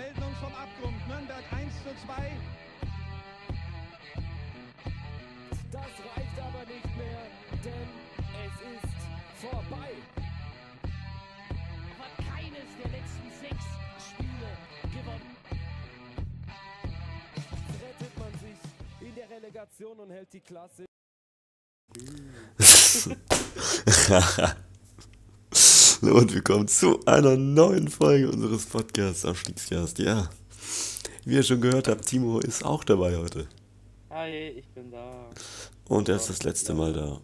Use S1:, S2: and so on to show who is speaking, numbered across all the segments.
S1: melden uns vom Abgrund. Nürnberg 1 zu 2.
S2: Das reicht aber nicht mehr, denn es ist vorbei.
S3: hat keines der letzten sechs Spiele gewonnen.
S2: Rettet man sich in der Relegation und hält die Klasse.
S4: Und willkommen zu einer neuen Folge unseres Podcasts Abstiegscast. Ja, wie ihr schon gehört habt, Timo ist auch dabei heute.
S5: Hi, ich bin da.
S4: Und er ist das letzte Mal da.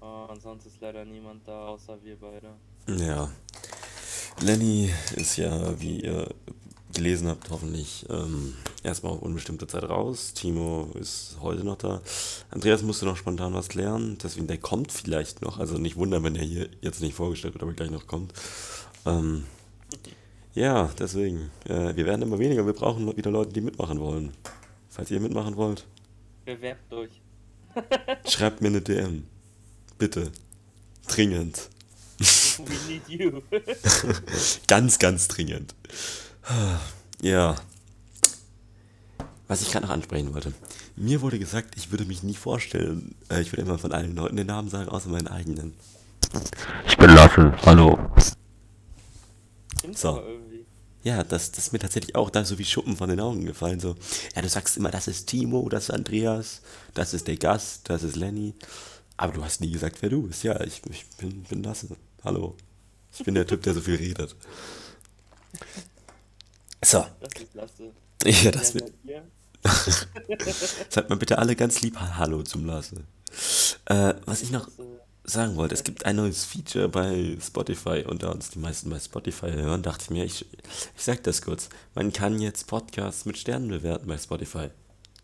S5: Oh, und sonst ist leider niemand da, außer wir beide.
S4: Ja. Lenny ist ja, wie ihr gelesen habt, hoffentlich ähm, erstmal auf unbestimmte Zeit raus. Timo ist heute noch da. Andreas musste noch spontan was klären, deswegen der kommt vielleicht noch. Also nicht wundern, wenn er hier jetzt nicht vorgestellt wird, aber gleich noch kommt. Ähm, ja, deswegen. Äh, wir werden immer weniger. Wir brauchen wieder Leute, die mitmachen wollen. Falls ihr mitmachen wollt,
S5: Bewerbt euch.
S4: schreibt mir eine DM. Bitte. Dringend.
S5: We need you.
S4: Ganz, ganz dringend. Ja. Was ich gerade noch ansprechen wollte. Mir wurde gesagt, ich würde mich nie vorstellen. Äh, ich würde immer von allen Leuten den Namen sagen, außer meinen eigenen. Ich bin Lasse. Hallo. So. Ja, das, das ist mir tatsächlich auch da so wie Schuppen von den Augen gefallen. So, ja, du sagst immer, das ist Timo, das ist Andreas, das ist der Gast, das ist Lenny. Aber du hast nie gesagt, wer du bist. Ja, ich, ich bin, bin Lasse. Hallo. Ich bin der Typ, der so viel redet. So.
S5: Das ist Lasse.
S4: Ja, das wird. Sagt mal bitte alle ganz lieb Hallo zum Lasse. Äh, was ich noch sagen wollte, es gibt ein neues Feature bei Spotify und da uns die meisten bei Spotify hören, dachte ich mir, ich, ich sag das kurz. Man kann jetzt Podcasts mit Sternen bewerten bei Spotify.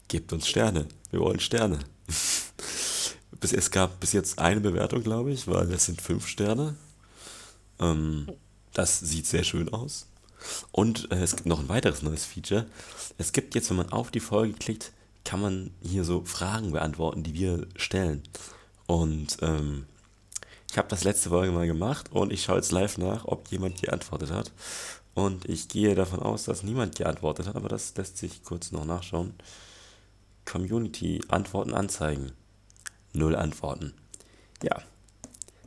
S4: Gebt uns Sterne. Wir wollen Sterne. bis, es gab bis jetzt eine Bewertung, glaube ich, weil es sind fünf Sterne. Ähm, das sieht sehr schön aus. Und äh, es gibt noch ein weiteres neues Feature. Es gibt jetzt, wenn man auf die Folge klickt, kann man hier so Fragen beantworten, die wir stellen. Und ähm, ich habe das letzte Folge mal gemacht und ich schaue jetzt live nach, ob jemand geantwortet hat. Und ich gehe davon aus, dass niemand geantwortet hat, aber das lässt sich kurz noch nachschauen. Community Antworten anzeigen. Null Antworten. Ja,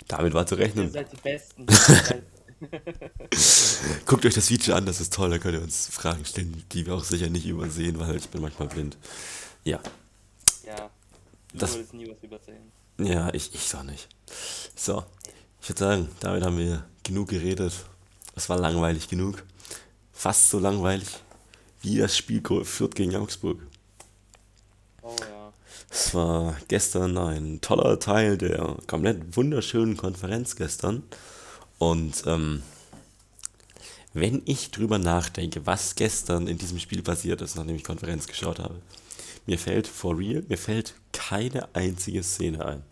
S4: damit war zu
S5: Ihr
S4: rechnen.
S5: seid die Besten.
S4: Guckt euch das Video an, das ist toll, da könnt ihr uns Fragen stellen, die wir auch sicher nicht übersehen, weil ich bin manchmal blind. Ja,
S5: ja. Du
S4: Das-
S5: würdest nie was übersehen.
S4: ja, ich, ich auch nicht. So, ich würde sagen, damit haben wir genug geredet. Es war langweilig genug. Fast so langweilig wie das Spiel Fürth gegen Augsburg.
S5: Oh ja.
S4: Es war gestern ein toller Teil der komplett wunderschönen Konferenz gestern. Und ähm, wenn ich drüber nachdenke, was gestern in diesem Spiel passiert ist, nachdem ich Konferenz geschaut habe, mir fällt for real, mir fällt keine einzige Szene ein.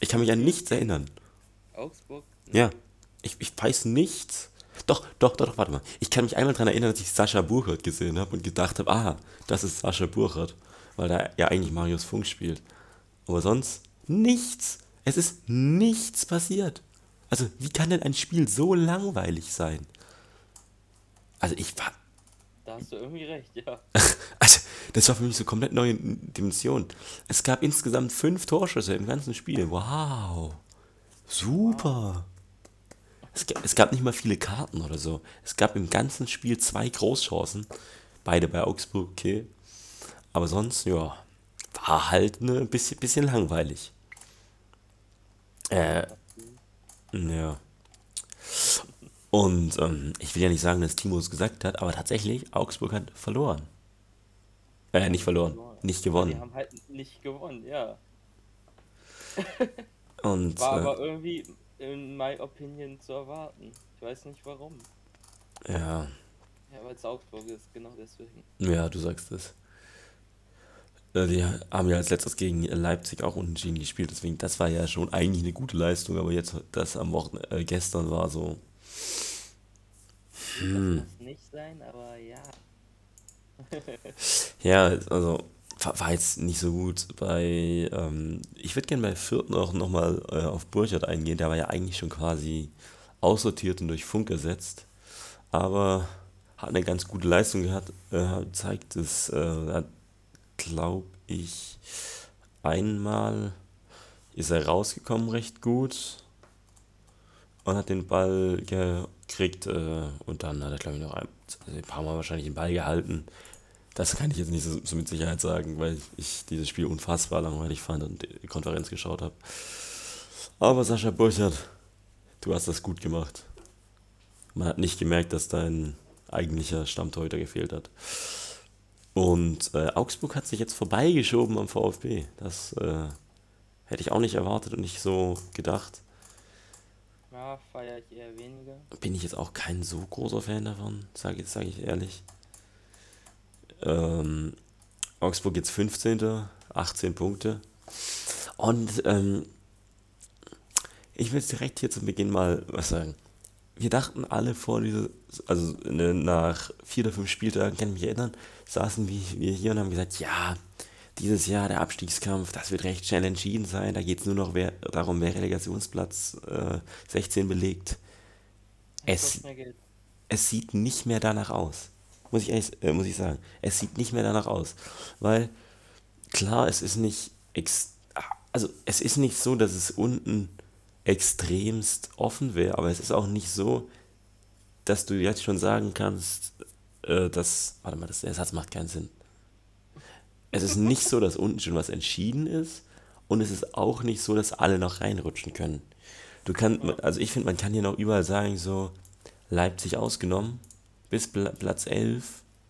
S4: Ich kann mich an nichts erinnern.
S5: Augsburg?
S4: Ja, ich, ich weiß nichts. Doch, doch, doch, doch, warte mal. Ich kann mich einmal daran erinnern, dass ich Sascha Burchardt gesehen habe und gedacht habe, ah, das ist Sascha Burchardt, weil da ja eigentlich Marius Funk spielt. Aber sonst nichts. Es ist nichts passiert. Also, wie kann denn ein Spiel so langweilig sein? Also, ich war.
S5: Da hast du irgendwie recht, ja.
S4: Also, das war für mich so komplett neue Dimension. Es gab insgesamt fünf Torschüsse im ganzen Spiel. Wow. Super. Es, es gab nicht mal viele Karten oder so. Es gab im ganzen Spiel zwei Großchancen. Beide bei Augsburg, okay. Aber sonst, ja, war halt ein bisschen, bisschen langweilig. Äh, ja. Und ähm, ich will ja nicht sagen, dass Timo es gesagt hat, aber tatsächlich, Augsburg hat verloren. Äh, nicht verloren, nicht
S5: Die
S4: gewonnen.
S5: haben halt nicht gewonnen, ja.
S4: Und
S5: War
S4: äh,
S5: aber irgendwie, in my opinion, zu erwarten. Ich weiß nicht warum.
S4: ja,
S5: Ja, weil es Augsburg ist, genau deswegen.
S4: ja, du sagst es. Äh, Die haben ja als letztes gegen Leipzig auch unentschieden gespielt, deswegen, das war ja schon eigentlich eine gute Leistung, aber jetzt, das am Wochenende, äh, gestern war so, Hm.
S5: Das muss nicht sein, aber ja.
S4: Ja, also war, war jetzt nicht so gut bei. Ähm, ich würde gerne bei Fürth noch, noch mal äh, auf Burchard eingehen. Der war ja eigentlich schon quasi aussortiert und durch Funk ersetzt. Aber hat eine ganz gute Leistung gehabt, äh, zeigt es, äh, glaube ich, einmal ist er rausgekommen recht gut und hat den Ball gekriegt äh, und dann hat er, glaube ich, noch ein, also ein paar Mal wahrscheinlich den Ball gehalten. Das kann ich jetzt nicht so, so mit Sicherheit sagen, weil ich dieses Spiel unfassbar langweilig fand und die Konferenz geschaut habe. Aber Sascha Burchert, du hast das gut gemacht. Man hat nicht gemerkt, dass dein eigentlicher Stammtorhüter gefehlt hat. Und äh, Augsburg hat sich jetzt vorbeigeschoben am VfB. Das äh, hätte ich auch nicht erwartet und nicht so gedacht.
S5: Ja, feiere ich eher weniger.
S4: Bin ich jetzt auch kein so großer Fan davon, sage sag ich ehrlich. Ähm, Augsburg jetzt 15. 18 Punkte. Und ähm, ich will jetzt direkt hier zu Beginn mal was sagen. Wir dachten alle vor dieser, also ne, nach vier oder fünf Spieltagen, kann ich mich erinnern, saßen wir, hier und haben gesagt, ja, dieses Jahr der Abstiegskampf, das wird recht schnell entschieden sein. Da geht es nur noch wer, darum, wer Relegationsplatz äh, 16 belegt. Es, es sieht nicht mehr danach aus. Muss ich, ehrlich, äh, muss ich sagen. Es sieht nicht mehr danach aus. Weil, klar, es ist nicht. Ex also, es ist nicht so, dass es unten extremst offen wäre, aber es ist auch nicht so, dass du jetzt schon sagen kannst, äh, dass. Warte mal, das, der Satz macht keinen Sinn. Es ist nicht so, dass unten schon was entschieden ist und es ist auch nicht so, dass alle noch reinrutschen können. Du kannst, also ich finde, man kann hier noch überall sagen, so Leipzig ausgenommen, bis Pla- Platz 11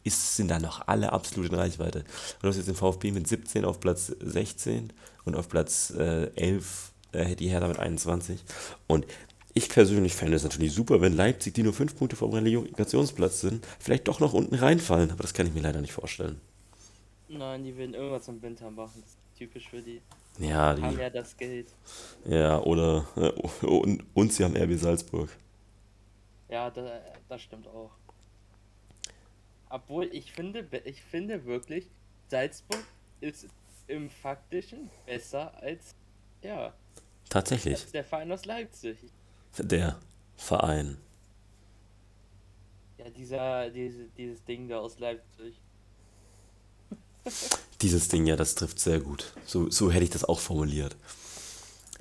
S4: ist, sind da noch alle absolut in Reichweite. Und du hast jetzt den VfB mit 17 auf Platz 16 und auf Platz äh, 11 äh, hätte die Hertha mit 21. Und ich persönlich fände es natürlich super, wenn Leipzig, die nur 5 Punkte vom Relegationsplatz sind, vielleicht doch noch unten reinfallen. Aber das kann ich mir leider nicht vorstellen.
S5: Nein, die werden irgendwas im Winter machen. Das ist typisch für die.
S4: Ja,
S5: Haben
S4: die,
S5: ja das Geld.
S4: ja oder äh, und, und sie haben RB Salzburg.
S5: Ja, da, das stimmt auch. Obwohl ich finde, ich finde wirklich, Salzburg ist im Faktischen besser als, ja,
S4: Tatsächlich,
S5: als der Verein aus Leipzig.
S4: der Verein.
S5: Ja, dieser, diese, dieses Ding da aus Leipzig.
S4: Dieses Ding, ja, das trifft sehr gut. So, so hätte ich das auch formuliert.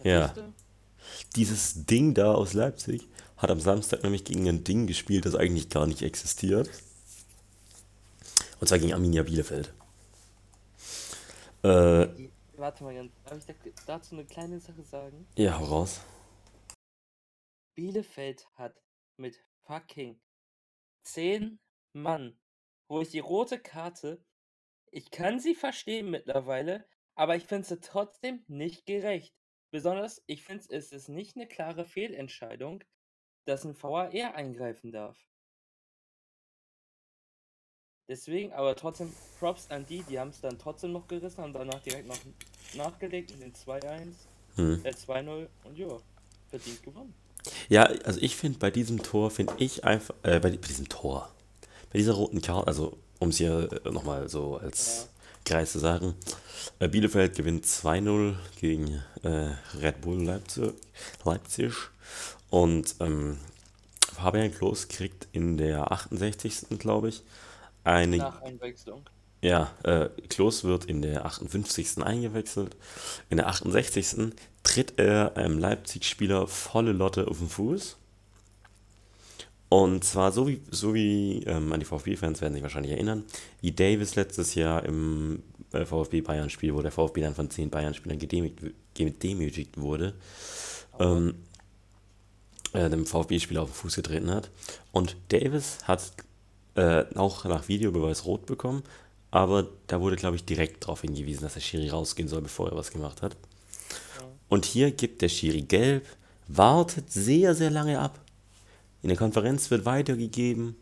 S4: Ja. Dieses Ding da aus Leipzig hat am Samstag nämlich gegen ein Ding gespielt, das eigentlich gar nicht existiert. Und zwar gegen Arminia Bielefeld. Äh,
S5: Warte mal darf ich da, dazu eine kleine Sache sagen?
S4: ja, hau raus.
S5: Bielefeld hat mit fucking 10 Mann, wo ich die rote Karte, ich kann sie verstehen mittlerweile, aber ich finde sie trotzdem nicht gerecht. Besonders, ich finde es ist nicht eine klare Fehlentscheidung, dass ein VAR eingreifen darf. Deswegen, aber trotzdem Props an die, die haben es dann trotzdem noch gerissen, haben danach direkt noch nachgelegt mit den 2-1,
S4: Hm.
S5: äh 2-0 und ja, verdient gewonnen.
S4: Ja, also ich finde bei diesem Tor, finde ich einfach, äh, bei, di- bei diesem Tor, bei dieser roten Karte, also um es hier nochmal so als Kreis zu sagen, äh, Bielefeld gewinnt 2-0 gegen äh, Red Bull Leipzig, Leipzig und ähm, Fabian Klos kriegt in der 68. glaube ich eine
S5: Nach Einwechslung.
S4: ja, äh, Klos wird in der 58. eingewechselt. In der 68. tritt er einem Leipzig-Spieler volle Lotte auf den Fuß. Und zwar so wie, so wie ähm, an die VfB-Fans werden sich wahrscheinlich erinnern, wie Davis letztes Jahr im äh, VfB-Bayern-Spiel, wo der VfB dann von zehn Bayern-Spielern gedemütigt, wurde, ähm, äh, dem VfB-Spieler auf den Fuß getreten hat. Und Davis hat äh, auch nach Videobeweis rot bekommen, aber da wurde, glaube ich, direkt darauf hingewiesen, dass der Schiri rausgehen soll, bevor er was gemacht hat. Und hier gibt der Schiri gelb, wartet sehr, sehr lange ab. In der Konferenz wird weitergegeben.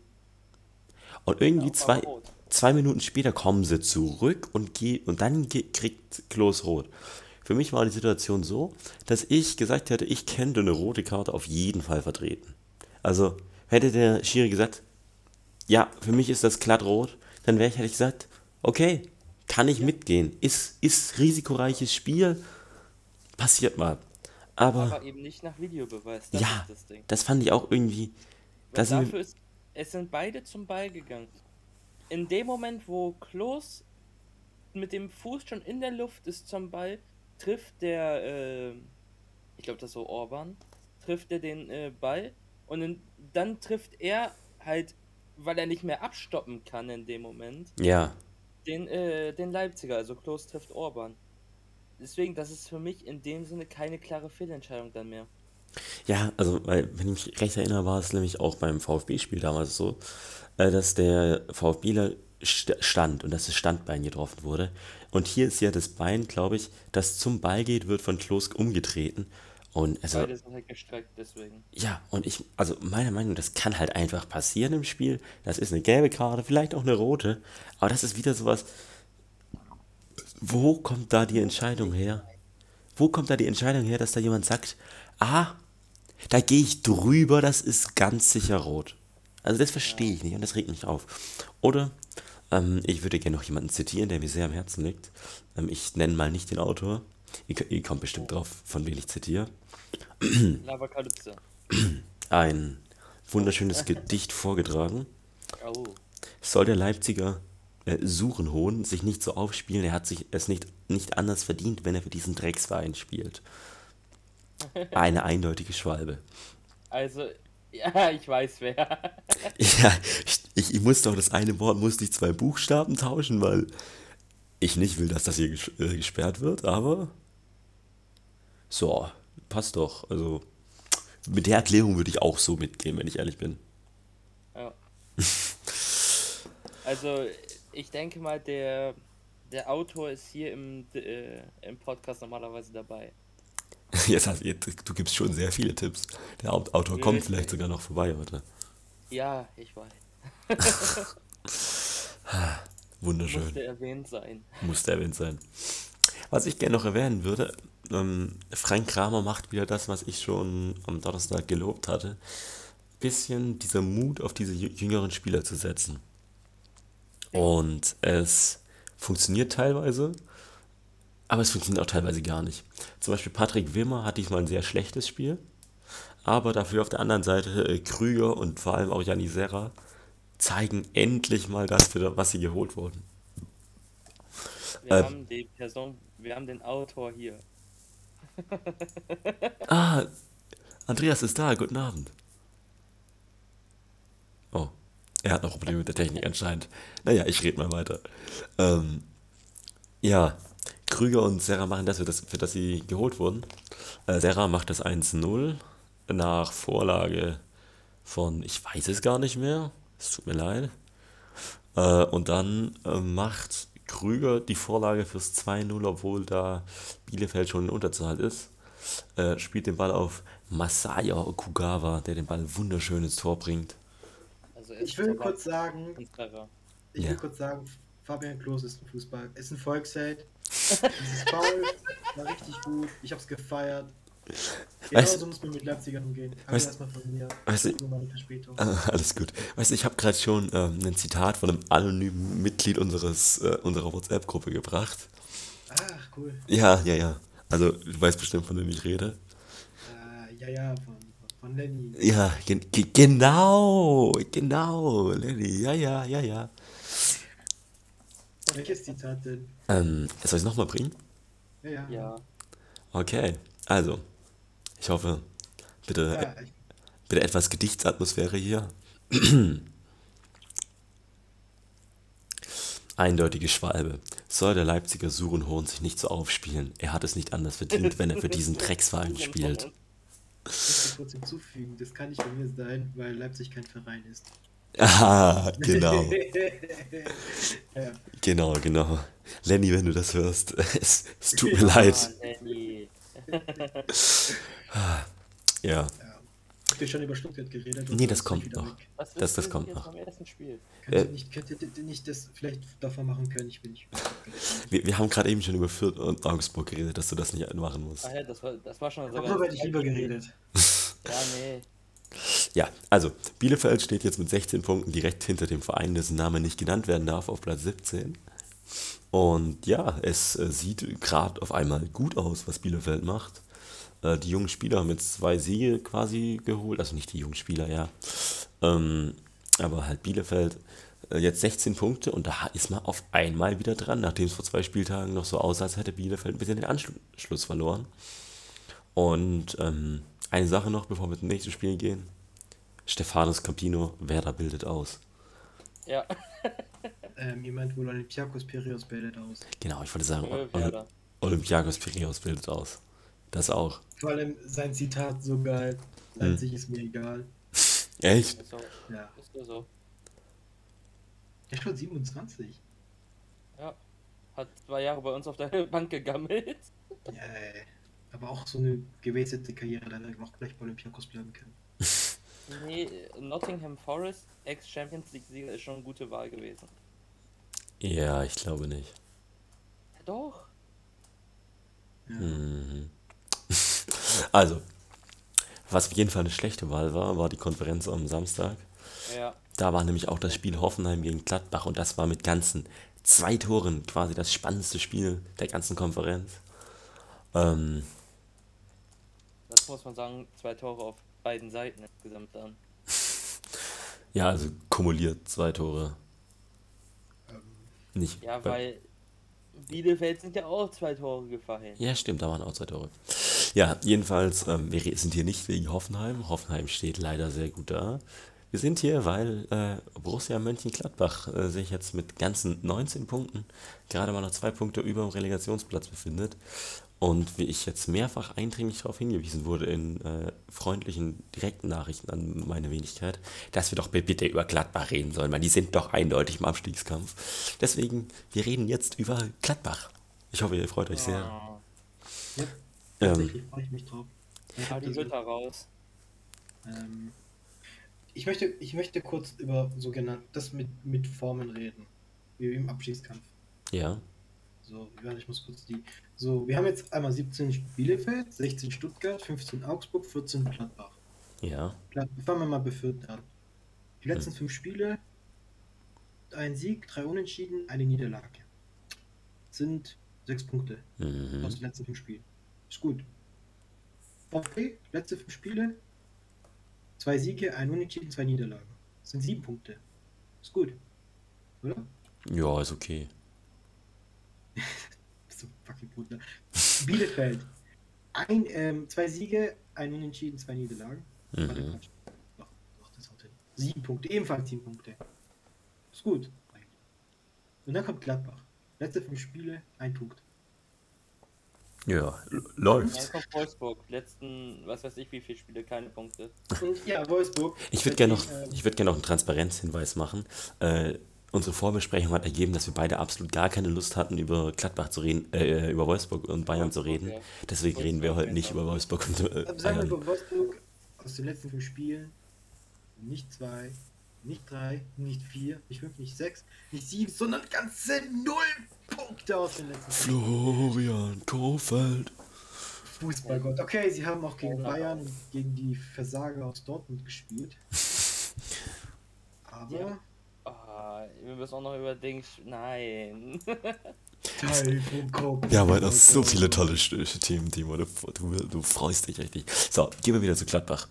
S4: Und irgendwie
S5: Ja,
S4: zwei,
S5: rot.
S4: zwei Minuten später kommen sie zurück und, ge und dann ge kriegt Klos rot. Für mich war die Situation so, dass ich gesagt hätte, ich könnte eine rote Karte auf jeden Fall vertreten. Also hätte der Schiri gesagt, ja, für mich ist das glatt rot, dann wäre ich, hätte ich gesagt, okay, kann ich mitgehen. Ist, ist risikoreiches Spiel, passiert mal. Aber,
S5: Aber eben nicht nach Videobeweis. Das
S4: ja,
S5: das
S4: das fand ich auch irgendwie,
S5: Weil
S4: das sind
S5: dafür ist, es sind beide zum Ball gegangen. In dem Moment, wo Klos mit dem Fuß schon in der Luft ist zum Ball, trifft der, äh, ich glaube, das ist so Orban, trifft er den äh, Ball und in, dann trifft er halt, weil er nicht mehr abstoppen kann in dem Moment,
S4: Ja.
S5: den, äh, den Leipziger, also Klos trifft Orban. Deswegen, das ist für mich in dem Sinne keine klare Fehlentscheidung dann mehr.
S4: Ja, also, weil, wenn ich mich recht erinnere, war es nämlich auch beim VfB-Spiel damals so, äh, dass der VfBler st stand und dass das Standbein getroffen wurde. Und hier ist ja das Bein, glaube ich, das zum Ball geht, wird von Klos umgetreten. Und also,
S5: Beide sind halt gestreckt, deswegen.
S4: ja, und ich, also meiner Meinung nach, das kann halt einfach passieren im Spiel. Das ist eine gelbe Karte, vielleicht auch eine rote. Aber das ist wieder sowas. Wo kommt da die Entscheidung her? Wo kommt da die Entscheidung her, dass da jemand sagt, ah, da gehe ich drüber, das ist ganz sicher rot. Also das verstehe ich nicht und das regt mich auf. Oder ähm, ich würde gerne noch jemanden zitieren, der mir sehr am Herzen liegt. Ähm, ich nenne mal nicht den Autor. Ihr, ihr kommt bestimmt drauf, von wem ich zitiere.
S5: Lavacalypse.
S4: Ein wunderschönes Gedicht vorgetragen.
S5: Oh.
S4: Soll der Leipziger äh, Suchenhohn sich nicht so aufspielen, er hat sich es nicht, nicht anders verdient, wenn er für diesen Drecksverein spielt. Eine eindeutige Schwalbe.
S5: Also, ja, ich weiß wer.
S4: Ja, ich, ich, ich muss doch das eine Wort, musste ich zwei Buchstaben tauschen, weil ich nicht will, dass das hier äh, gesperrt wird, aber so, passt doch. Also mit der Erklärung würde ich auch so mitgehen, wenn ich ehrlich bin.
S5: Ja. Also, ich denke mal, der, der Autor ist hier im, äh, im Podcast normalerweise dabei.
S4: Jetzt hast, jetzt, du gibst schon sehr viele Tipps. Der Hauptautor kommt
S5: Richtig.
S4: vielleicht sogar noch vorbei heute.
S5: Ja, ich weiß.
S4: Wunderschön.
S5: Musste erwähnt sein.
S4: Musste erwähnt sein. Was ich gerne noch erwähnen würde, ähm, Frank Kramer macht wieder das, was ich schon am Donnerstag gelobt hatte. Bisschen dieser Mut auf diese jü- jüngeren Spieler zu setzen. Und es funktioniert teilweise, aber es funktioniert auch teilweise gar nicht. Zum Beispiel Patrick Wimmer hat diesmal ein sehr schlechtes Spiel, aber dafür auf der anderen Seite äh, Krüger und vor allem auch Janni Serra zeigen endlich mal das, für was sie geholt wurden.
S5: Wir
S4: Äh,
S5: haben die Person, wir haben den Autor hier.
S4: Ah, Andreas ist da, guten Abend. Oh, er hat noch Probleme mit der Technik anscheinend. Naja, ich rede mal weiter. Ähm, ja, Krüger und Serra machen das, für das, für das sie geholt wurden. Äh, Serra macht das 1-0 nach Vorlage von, ich weiß es gar nicht mehr, es tut mir leid. Äh, und dann äh, macht Krüger die Vorlage fürs 2-0, obwohl da Bielefeld schon in Unterzahl ist. Äh, spielt den Ball auf Masaya Okugawa, der den Ball wunderschön ins Tor bringt.
S5: Also er
S6: Ich
S5: ist
S6: will kurz sagen, ich
S4: Ja.
S6: will kurz sagen, Fabian Klos ist ein Fußball, ist ein Volksheld. Dieses Foul war richtig gut. Ich hab's gefeiert.
S4: Weißt-
S6: Genauso muss man mit Leipzigern umgehen.
S4: Weißt-
S6: erstmal von mir.
S4: weißt
S6: Verspätung.
S4: Ah, alles gut. Weißt du, ich habe gerade schon ähm, ein Zitat von einem anonymen Mitglied unseres, äh, unserer WhatsApp-Gruppe gebracht.
S6: Ach, cool.
S4: Ja, ja, ja. Also, du weißt bestimmt, von wem ich rede.
S6: Äh, ja, ja, von, von Lenny.
S4: Ja, gen ge genau, genau, Lenny. Ja, ja, ja, ja.
S6: Welches Zitat denn?
S4: Ähm, soll ich es nochmal bringen?
S6: Ja, ja.
S5: Ja.
S4: Okay, also, ich hoffe, bitte,
S6: Ja,
S4: bitte etwas Gedichtsatmosphäre hier. Eindeutige Schwalbe. Soll der Leipziger Surenhohn sich nicht so aufspielen? Er hat es nicht anders verdient, wenn er für diesen Drecksverein spielt.
S6: ich kurz hinzufügen, das kann nicht bei mir sein, weil Leipzig kein Verein ist.
S4: Ah, genau,
S6: ja,
S4: genau, genau. Lenny, wenn du das hörst, es, es tut mir leid.
S5: Lenny.
S4: Ja,
S6: habt ihr schon über Stuttgart geredet?
S4: Nee, das kommt
S6: wieder
S4: noch. Das- das kommt noch.
S5: beim ersten Spiel?
S6: Könnt
S4: Äh.
S6: ihr nicht, könnt ihr nicht das vielleicht davon machen können? Ich bin nicht.
S4: wir, wir haben gerade eben schon über Fürth und Augsburg geredet, dass du das nicht machen musst.
S5: Ah ja, das war, das war schon
S6: Darüber hätte ich lieber geredet.
S5: Ja, nee.
S4: Ja, also Bielefeld steht jetzt mit 16 Punkten direkt hinter dem Verein, dessen Name nicht genannt werden darf, auf Platz 17. Und ja, es äh, sieht gerade auf einmal gut aus, was Bielefeld macht. Äh, die jungen Spieler haben jetzt zwei Siege quasi geholt, also nicht die jungen Spieler, ja. Ähm, Aber halt Bielefeld äh, jetzt 16 Punkte und da ist man auf einmal wieder dran, nachdem es vor zwei Spieltagen noch so aussah, als hätte Bielefeld ein bisschen den Anschluss verloren. Und ähm, eine Sache noch, bevor wir zum nächsten Spiel gehen. Stefanos Campino, Werder bildet aus.
S5: Ja,
S6: Ähm, ihr meint wohl Olympiakos Piraeus bildet aus.
S4: Genau, ich wollte sagen,
S5: Werder.
S4: Olympiakos Piraeus bildet aus. Das auch.
S6: Vor allem sein Zitat so geil. Leipzig ist mir egal.
S4: Echt?
S5: Ist so.
S6: Ja.
S5: Ist nur so.
S6: Der ist schon 27.
S5: Ja. Hat zwei Jahre bei uns auf der Bank gegammelt.
S6: Ja, ey. Aber auch so eine gewählte Karriere, leider noch gleich bei Olympiakos bleiben können.
S5: Nee, Nottingham Forest, Ex-Champions League-Sieger, ist schon eine gute Wahl gewesen.
S4: Ja, ich glaube nicht.
S5: Ja, doch.
S6: Ja.
S4: Mhm. Also, was auf jeden Fall eine schlechte Wahl war, war die Konferenz am Samstag.
S5: Ja.
S4: Da war nämlich auch das Spiel Hoffenheim gegen Gladbach und das war mit ganzen zwei Toren quasi das spannendste Spiel der ganzen Konferenz. Ähm,
S5: Das muss man sagen, zwei Tore auf beiden Seiten insgesamt dann.
S4: ja, also kumuliert zwei Tore. Nicht.
S5: Ja, weil Bielefeld sind ja auch zwei Tore gefallen.
S4: Ja, stimmt, da waren auch zwei Tore. Ja, jedenfalls, ähm, wir sind hier nicht wegen Hoffenheim. Hoffenheim steht leider sehr gut da. Wir sind hier, weil äh, Borussia Mönchengladbach äh, sich jetzt mit ganzen 19 Punkten gerade mal noch zwei Punkte über dem Relegationsplatz befindet. Und wie ich jetzt mehrfach eindringlich darauf hingewiesen wurde in äh, freundlichen, direkten Nachrichten an meine Wenigkeit, dass wir doch bitte über Gladbach reden sollen, weil die sind doch eindeutig im Abstiegskampf. Deswegen, wir reden jetzt über Gladbach. Ich hoffe, ihr freut euch sehr.
S6: Ja,
S4: Ähm,
S6: tatsächlich freue ich mich drauf. Ich, hab
S5: die Hütter raus.
S6: ähm, ich, möchte, ich möchte kurz über sogenannt das mit, mit Formen reden. Wie im Abstiegskampf.
S4: ja.
S6: So, ich muss kurz die. So, wir haben jetzt einmal 17 Bielefeld, 16 Stuttgart, 15 Augsburg, 14 Gladbach.
S4: Ja.
S6: Fangen wir mal bei Fürth an. Die letzten fünf Spiele, ein Sieg, drei Unentschieden, eine Niederlage. Sind sechs Punkte
S4: Mhm.
S6: aus den letzten fünf Spielen. Ist gut. VfB, letzte fünf Spiele, zwei Siege, ein Unentschieden, zwei Niederlagen. Sind sieben Punkte. Ist gut. Oder?
S4: Ja, ist okay.
S6: Bist du fucking Bruder. Bielefeld. Ein, ähm, zwei Siege, ein Unentschieden, zwei Niederlagen. Warte,
S4: Mhm.
S6: Quatsch. Doch, doch, das haut hin. Sieben Punkte, ebenfalls sieben Punkte. Ist gut. Und dann kommt Gladbach. Letzte fünf Spiele, ein Punkt.
S4: Ja, l-
S5: Dann
S4: läuft.
S5: kommt Wolfsburg. Letzten, was weiß ich, wie viele Spiele, keine Punkte.
S6: Und ja, Wolfsburg.
S4: Ich würde gerne noch,
S6: ähm,
S4: ich würd gern noch einen Transparenzhinweis machen. Äh, unsere Vorbesprechung hat ergeben, dass wir beide absolut gar keine Lust hatten, über Gladbach zu reden, äh, über Wolfsburg und Bayern zu
S5: Wolfsburg,
S4: reden. Deswegen reden wir heute nicht über Wolfsburg und äh,
S6: äh, Sagen wir
S4: Bayern.
S6: über Wolfsburg aus den letzten fünf Spielen. Nicht zwei, nicht drei, nicht vier, nicht fünf, nicht sechs, nicht sieben, sondern ganze null Punkte aus den letzten fünf
S4: Florian Kofeld.
S6: Fußballgott. Okay, sie haben auch gegen. Bayern und gegen die Versager aus Dortmund gespielt. Aber
S5: Ah, wir müssen auch noch über Dings. Nein.
S4: Ja, aber das sind so viele tolle Themen, Timo. Du, du, du freust dich richtig. So, gehen wir wieder zu Gladbach.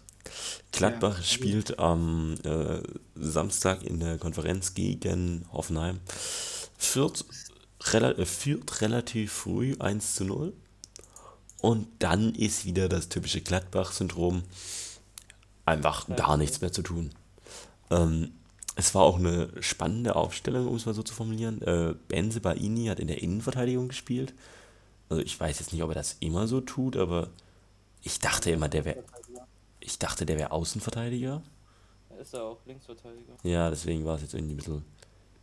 S4: Gladbach
S6: Ja.
S4: spielt am äh, Samstag in der Konferenz gegen Hoffenheim. Führt, rela äh, führt relativ früh 1 zu 0. Und dann ist wieder das typische Gladbach-Syndrom. Einfach gar nichts mehr zu tun. Ähm, es war auch eine spannende Aufstellung, um es mal so zu formulieren. Äh, Benze Baini hat in der Innenverteidigung gespielt. Also ich weiß jetzt nicht, ob er das immer so tut, aber ich dachte immer, der wäre. Ich dachte, der wäre Außenverteidiger.
S5: Ist er auch Linksverteidiger.
S4: Ja, deswegen war es jetzt irgendwie ein bisschen,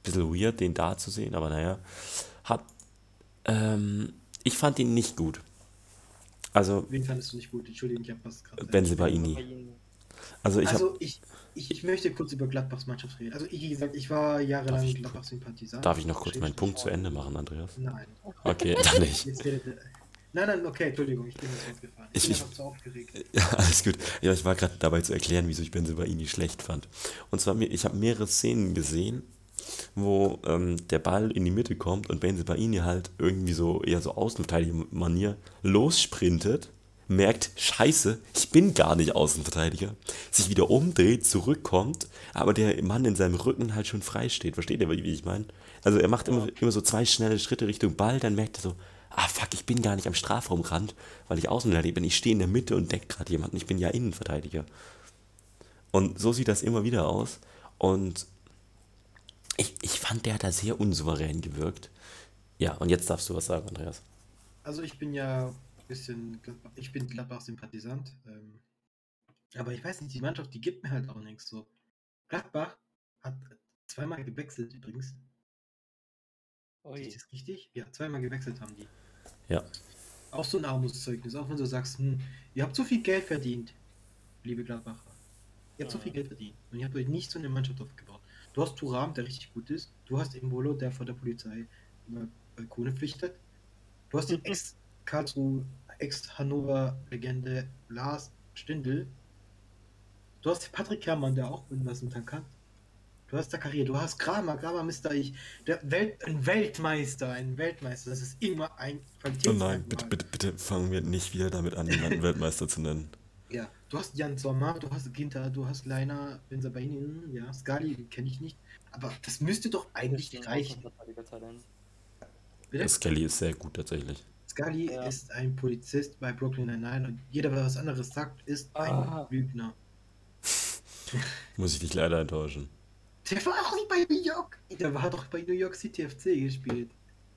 S4: bisschen weird, den da zu sehen, aber naja. Hat. Ähm, ich fand ihn nicht gut. Also,
S6: Wen fandest du nicht gut? Entschuldigung, ich habe was gerade.
S4: Benze Baini. Also ich habe.
S6: Also ich, ich, ich möchte kurz über Gladbachs Mannschaft reden. Also ich, wie gesagt, ich war jahrelang
S4: Darf ich-
S6: Gladbach-Sympathisant.
S4: Darf ich noch kurz meinen Punkt zu Ende machen, Andreas?
S6: Nein.
S4: Okay, dann nicht.
S6: Jetzt redet er- Nein, nein, okay, Entschuldigung, ich bin jetzt aufgefahren. Ich,
S4: Ich-
S6: bin
S4: ich-
S6: zu aufgeregt.
S4: Ja, alles gut. Ja, ich war gerade dabei zu erklären, wieso ich Benzebaini schlecht fand. Und zwar, mir- ich habe mehrere Szenen gesehen, wo ähm, der Ball in die Mitte kommt und Benzebaini halt irgendwie so eher so Außenverteidiger-Manier lossprintet, merkt, scheiße, ich bin gar nicht Außenverteidiger, sich wieder umdreht, zurückkommt, aber der Mann in seinem Rücken halt schon frei steht. Versteht ihr, wie ich meine? Also er macht immer, immer so zwei schnelle Schritte Richtung Ball, dann merkt er so, ah fuck, ich bin gar nicht am Strafraumrand, weil ich Außenverteidiger bin. Ich stehe in der Mitte und decke gerade jemanden. Ich bin ja Innenverteidiger. Und so sieht das immer wieder aus. Und ich, ich fand, der hat da sehr unsouverän gewirkt. Ja, und jetzt darfst du was sagen, Andreas.
S6: Also ich bin ja bisschen, Gladbach, ich bin Gladbach-Sympathisant. Ähm, aber ich weiß nicht, die Mannschaft, die gibt mir halt auch nichts so. Gladbach hat zweimal gewechselt übrigens.
S5: Ui.
S6: Ist das richtig? Ja, zweimal gewechselt haben die.
S4: Ja.
S6: Auch so ein Armutszeugnis, auch wenn du sagst, hm, ihr habt so viel Geld verdient, liebe Gladbacher. Ihr habt so viel Geld verdient und ihr habt euch nicht so eine Mannschaft aufgebaut. Du hast Turam, der richtig gut ist. Du hast Embolo, der vor der Polizei immer Balkone pflichtet. Du hast den Ex-Karlsruhe, Ex-Hannover-Legende Lars Stindl. Du hast Patrick Herrmann, der auch was unterm kann. Du hast Zakaria, du hast Kramer, Kramer Mister ich. Der Welt, ein Weltmeister, ein Weltmeister. Das ist immer ein
S4: Oh
S6: Qualitätsmerkmal.
S4: nein, bitte, bitte, bitte fangen wir nicht wieder damit an, jemanden Weltmeister zu nennen.
S6: Ja, du hast Jan Sommer, du hast Ginter, du hast Leiner, Benzabaini, ja, Skali, den kenne ich nicht. Aber das müsste doch eigentlich reichen. Bitte?
S4: Skelly ist sehr gut tatsächlich.
S6: Scully
S5: Ja.
S6: ist ein Polizist bei Brooklyn Nine-Nine und jeder, der was anderes sagt, ist ein
S5: Ah.
S6: Lügner.
S4: Muss ich dich leider enttäuschen.
S6: Der war auch nicht bei New York. Der war doch bei New York City FC gespielt.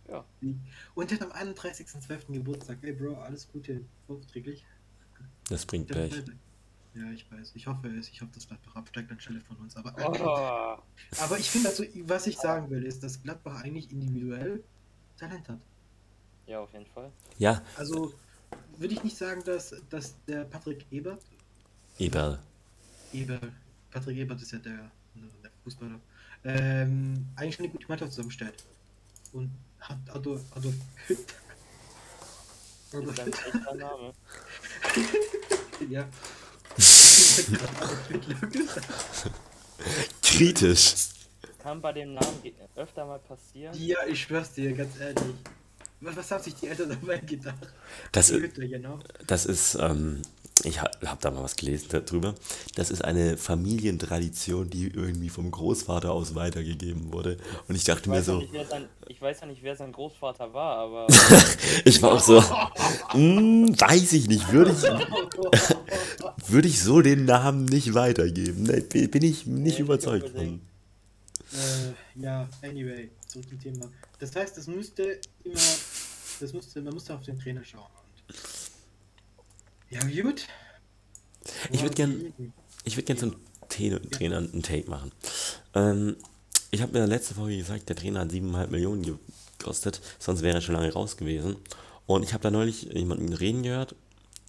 S5: Ja.
S6: Und der hat am 31.12. Geburtstag. Ey, Bro, alles Gute. Nachträglich.
S4: Das bringt
S6: Der
S4: Pech.
S6: Ja, ich weiß. Ich hoffe es. Ich hoffe, das Gladbach absteigt anstelle von uns. Aber,
S5: Oh.
S6: aber ich finde, also, was ich sagen will, ist, dass Gladbach eigentlich individuell Talent hat.
S5: Ja, auf jeden Fall.
S4: Ja,
S6: Also würde ich nicht sagen, dass, dass der Patrick Ebert,
S4: Eberl.
S6: Eber, Patrick Ebert ist ja der, der Fußballer, ähm, eigentlich schon eine gute Mannschaft zusammenstellt. Und hat Adolf, Adolf Hitler, Adolf
S5: echter Name.
S6: Ja.
S4: Kritisch.
S5: Kann bei dem Namen öfter mal passieren.
S6: ja, ich schwör's dir, ganz ehrlich. Was, was haben sich die Eltern dabei gedacht?
S4: Das, das ist, ähm, ich ha- hab da mal was gelesen darüber. Das ist eine Familientradition, die irgendwie vom Großvater aus weitergegeben wurde. Und ich dachte
S5: Ich
S4: mir so,
S5: nicht, sein, ich weiß ja nicht, wer sein Großvater war, aber
S4: ich war auch so, hm, weiß ich nicht, würde ich, würde ich so den Namen nicht weitergeben. Ne, bin ich nicht
S5: nicht
S4: überzeugt von.
S6: Äh, ja, anyway, zurück zum Thema. Das heißt, das müsste immer, das müsste, man musste auf den Trainer schauen. Und ja, gut.
S4: Ich würd
S6: Wo
S4: gern-
S6: haben die-
S4: Ich würde gerne zum Trainer, Trainer einen Take machen. Ähm, ich habe mir letzte Folge gesagt, der Trainer hat 7,5 Millionen gekostet, sonst wäre er schon lange raus gewesen. Und ich habe da neulich jemanden reden gehört,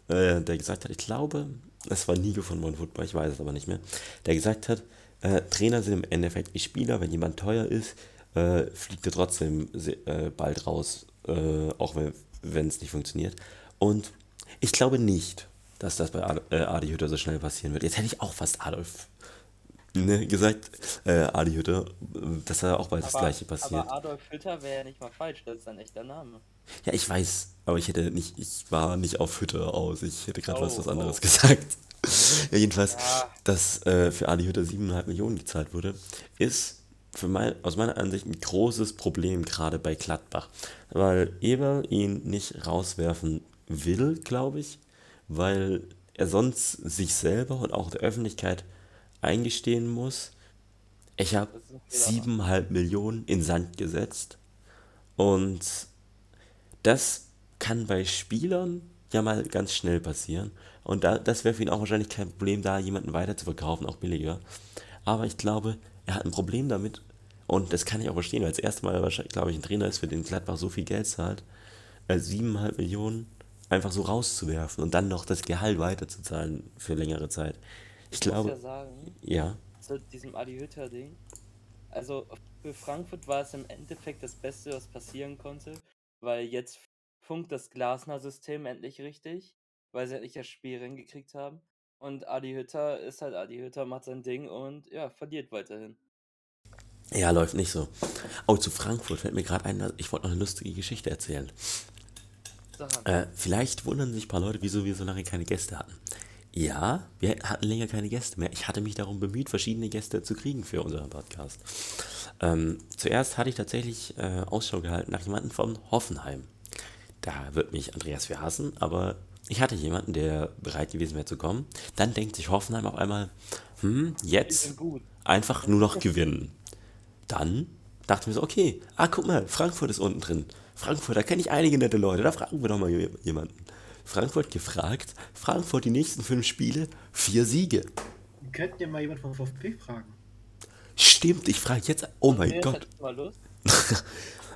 S4: äh, der gesagt hat, ich glaube, es war Nico von One Football, ich weiß es aber nicht mehr, der gesagt hat, äh, Trainer sind im Endeffekt wie Spieler, wenn jemand teuer ist, äh, fliegt er trotzdem äh, bald raus, äh, auch wenn es nicht funktioniert. Und ich glaube nicht, dass das bei Ad, äh, Adi Hütter so schnell passieren wird. Jetzt hätte ich auch fast Adolf ne, gesagt, äh, Adi Hütter, dass da auch bald das
S5: aber,
S4: gleiche passiert.
S5: aber Adolf Hütter wäre ja nicht mal falsch, das ist ein echter Name.
S4: Ja, ich weiß, aber ich hätte nicht, ich war nicht auf Hütte aus. Ich hätte gerade was,
S5: Oh,
S4: was anderes
S5: oh.
S4: gesagt. Ja, jedenfalls,
S5: Ja.
S4: dass äh, für Ali Hütter 7,5 Millionen gezahlt wurde, ist für mein, aus meiner Ansicht ein großes Problem gerade bei Gladbach. Weil Eber ihn nicht rauswerfen will, glaube ich, weil er sonst sich selber und auch der Öffentlichkeit eingestehen muss, ich habe siebeneinhalb Millionen in Sand gesetzt und das kann bei Spielern ja mal ganz schnell passieren. Und da, das wäre für ihn auch wahrscheinlich kein Problem, da jemanden weiter zu verkaufen, auch billiger. Aber ich glaube, er hat ein Problem damit. Und das kann ich auch verstehen, weil das erste Mal wahrscheinlich, glaube ich, ein Trainer ist, für den Gladbach so viel Geld zahlt, äh, 7,5 Millionen einfach so rauszuwerfen und dann noch das Gehalt weiterzuzahlen für längere Zeit. Ich
S5: Ich muss ja
S4: glaube,
S5: sagen,
S4: ja,
S5: zu diesem Adi Hütter Ding. Also für Frankfurt war es im Endeffekt das Beste, was passieren konnte, weil jetzt funkt das Glasner-System endlich richtig, weil sie endlich das Spiel hingekriegt haben. Und Adi Hütter ist halt Adi Hütter, macht sein Ding und ja, verliert weiterhin.
S4: Ja, läuft nicht so. Oh, zu Frankfurt fällt mir gerade ein, ich wollte noch eine lustige Geschichte erzählen. Äh, vielleicht wundern sich ein paar Leute, wieso wir so lange keine Gäste hatten. Ja, wir hatten länger keine Gäste mehr. Ich hatte mich darum bemüht, verschiedene Gäste zu kriegen für unseren Podcast. Ähm, zuerst hatte ich tatsächlich äh, Ausschau gehalten nach jemandem von Hoffenheim. Da wird mich Andreas für hassen, aber ich hatte jemanden, der bereit gewesen wäre zu kommen. Dann denkt sich Hoffenheim auf einmal, hm, jetzt einfach nur noch gewinnen. Dann dachte ich mir so, okay, ah, guck mal, Frankfurt ist unten drin. Frankfurt, da kenne ich einige nette Leute, da fragen wir doch mal je- jemanden. Frankfurt gefragt, Frankfurt die nächsten fünf Spiele, vier Siege.
S6: Könnten ja mal jemand vom VfB fragen.
S4: Stimmt, ich frage jetzt, oh mein
S5: Andreas
S4: Gott.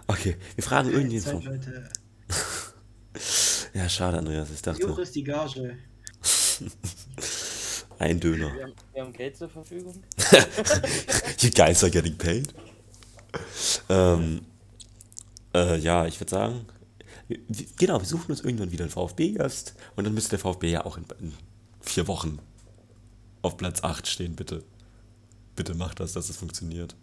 S4: Okay, wir fragen irgendjemanden
S6: Zeit,
S4: vom...
S6: Leute.
S4: Ja, schade, Andreas, ich
S6: Wie
S4: dachte,
S6: hoch ist die Gage?
S4: ein Döner.
S5: Wir haben, wir haben Geld zur Verfügung.
S4: You guys are getting paid. Ähm, äh, ja, ich würde sagen, genau, wir suchen uns irgendwann wieder einen VfB-Gast und dann müsste der VfB ja auch in, in vier Wochen auf Platz 8 stehen, bitte. Bitte macht das, dass es funktioniert.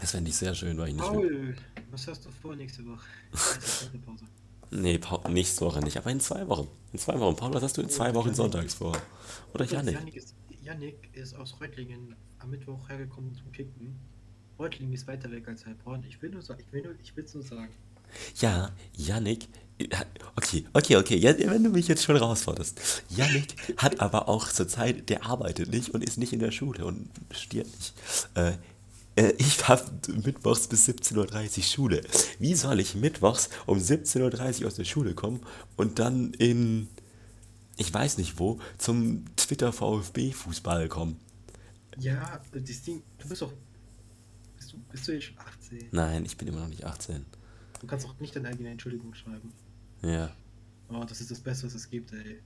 S4: Das fände ich sehr schön, weil ich nicht.
S6: Paul, was hast du vor nächste Woche? Pause.
S4: Nee, Paul, nächste Woche nicht, aber in zwei Wochen. In zwei Wochen. Paul, was hast du in zwei Wochen sonntags vor? Oder Janik?
S6: Janik ist, Janik ist aus Reutlingen am Mittwoch hergekommen zum Kicken. Reutlingen ist weiter weg als Heilbronn. Ich will nur sagen, ich will nur, ich will's nur sagen.
S4: Ja, Yannick. Okay, okay, okay. Ja, wenn du mich jetzt schon rausforderst. Yannick hat aber auch zur Zeit, der arbeitet nicht und ist nicht in der Schule und studiert nicht. Äh, äh, ich habe mittwochs bis 17.30 Uhr Schule. Wie soll ich mittwochs um 17.30 Uhr aus der Schule kommen und dann in, ich weiß nicht wo, zum Twitter VfB Fußball kommen?
S6: Ja, das Ding, du bist doch. Bist du, bist du jetzt schon 18?
S4: Nein, ich bin immer noch nicht 18.
S6: Du kannst auch nicht deine eigene Entschuldigung schreiben.
S4: Ja.
S6: Oh, das ist das Beste, was es gibt, ey.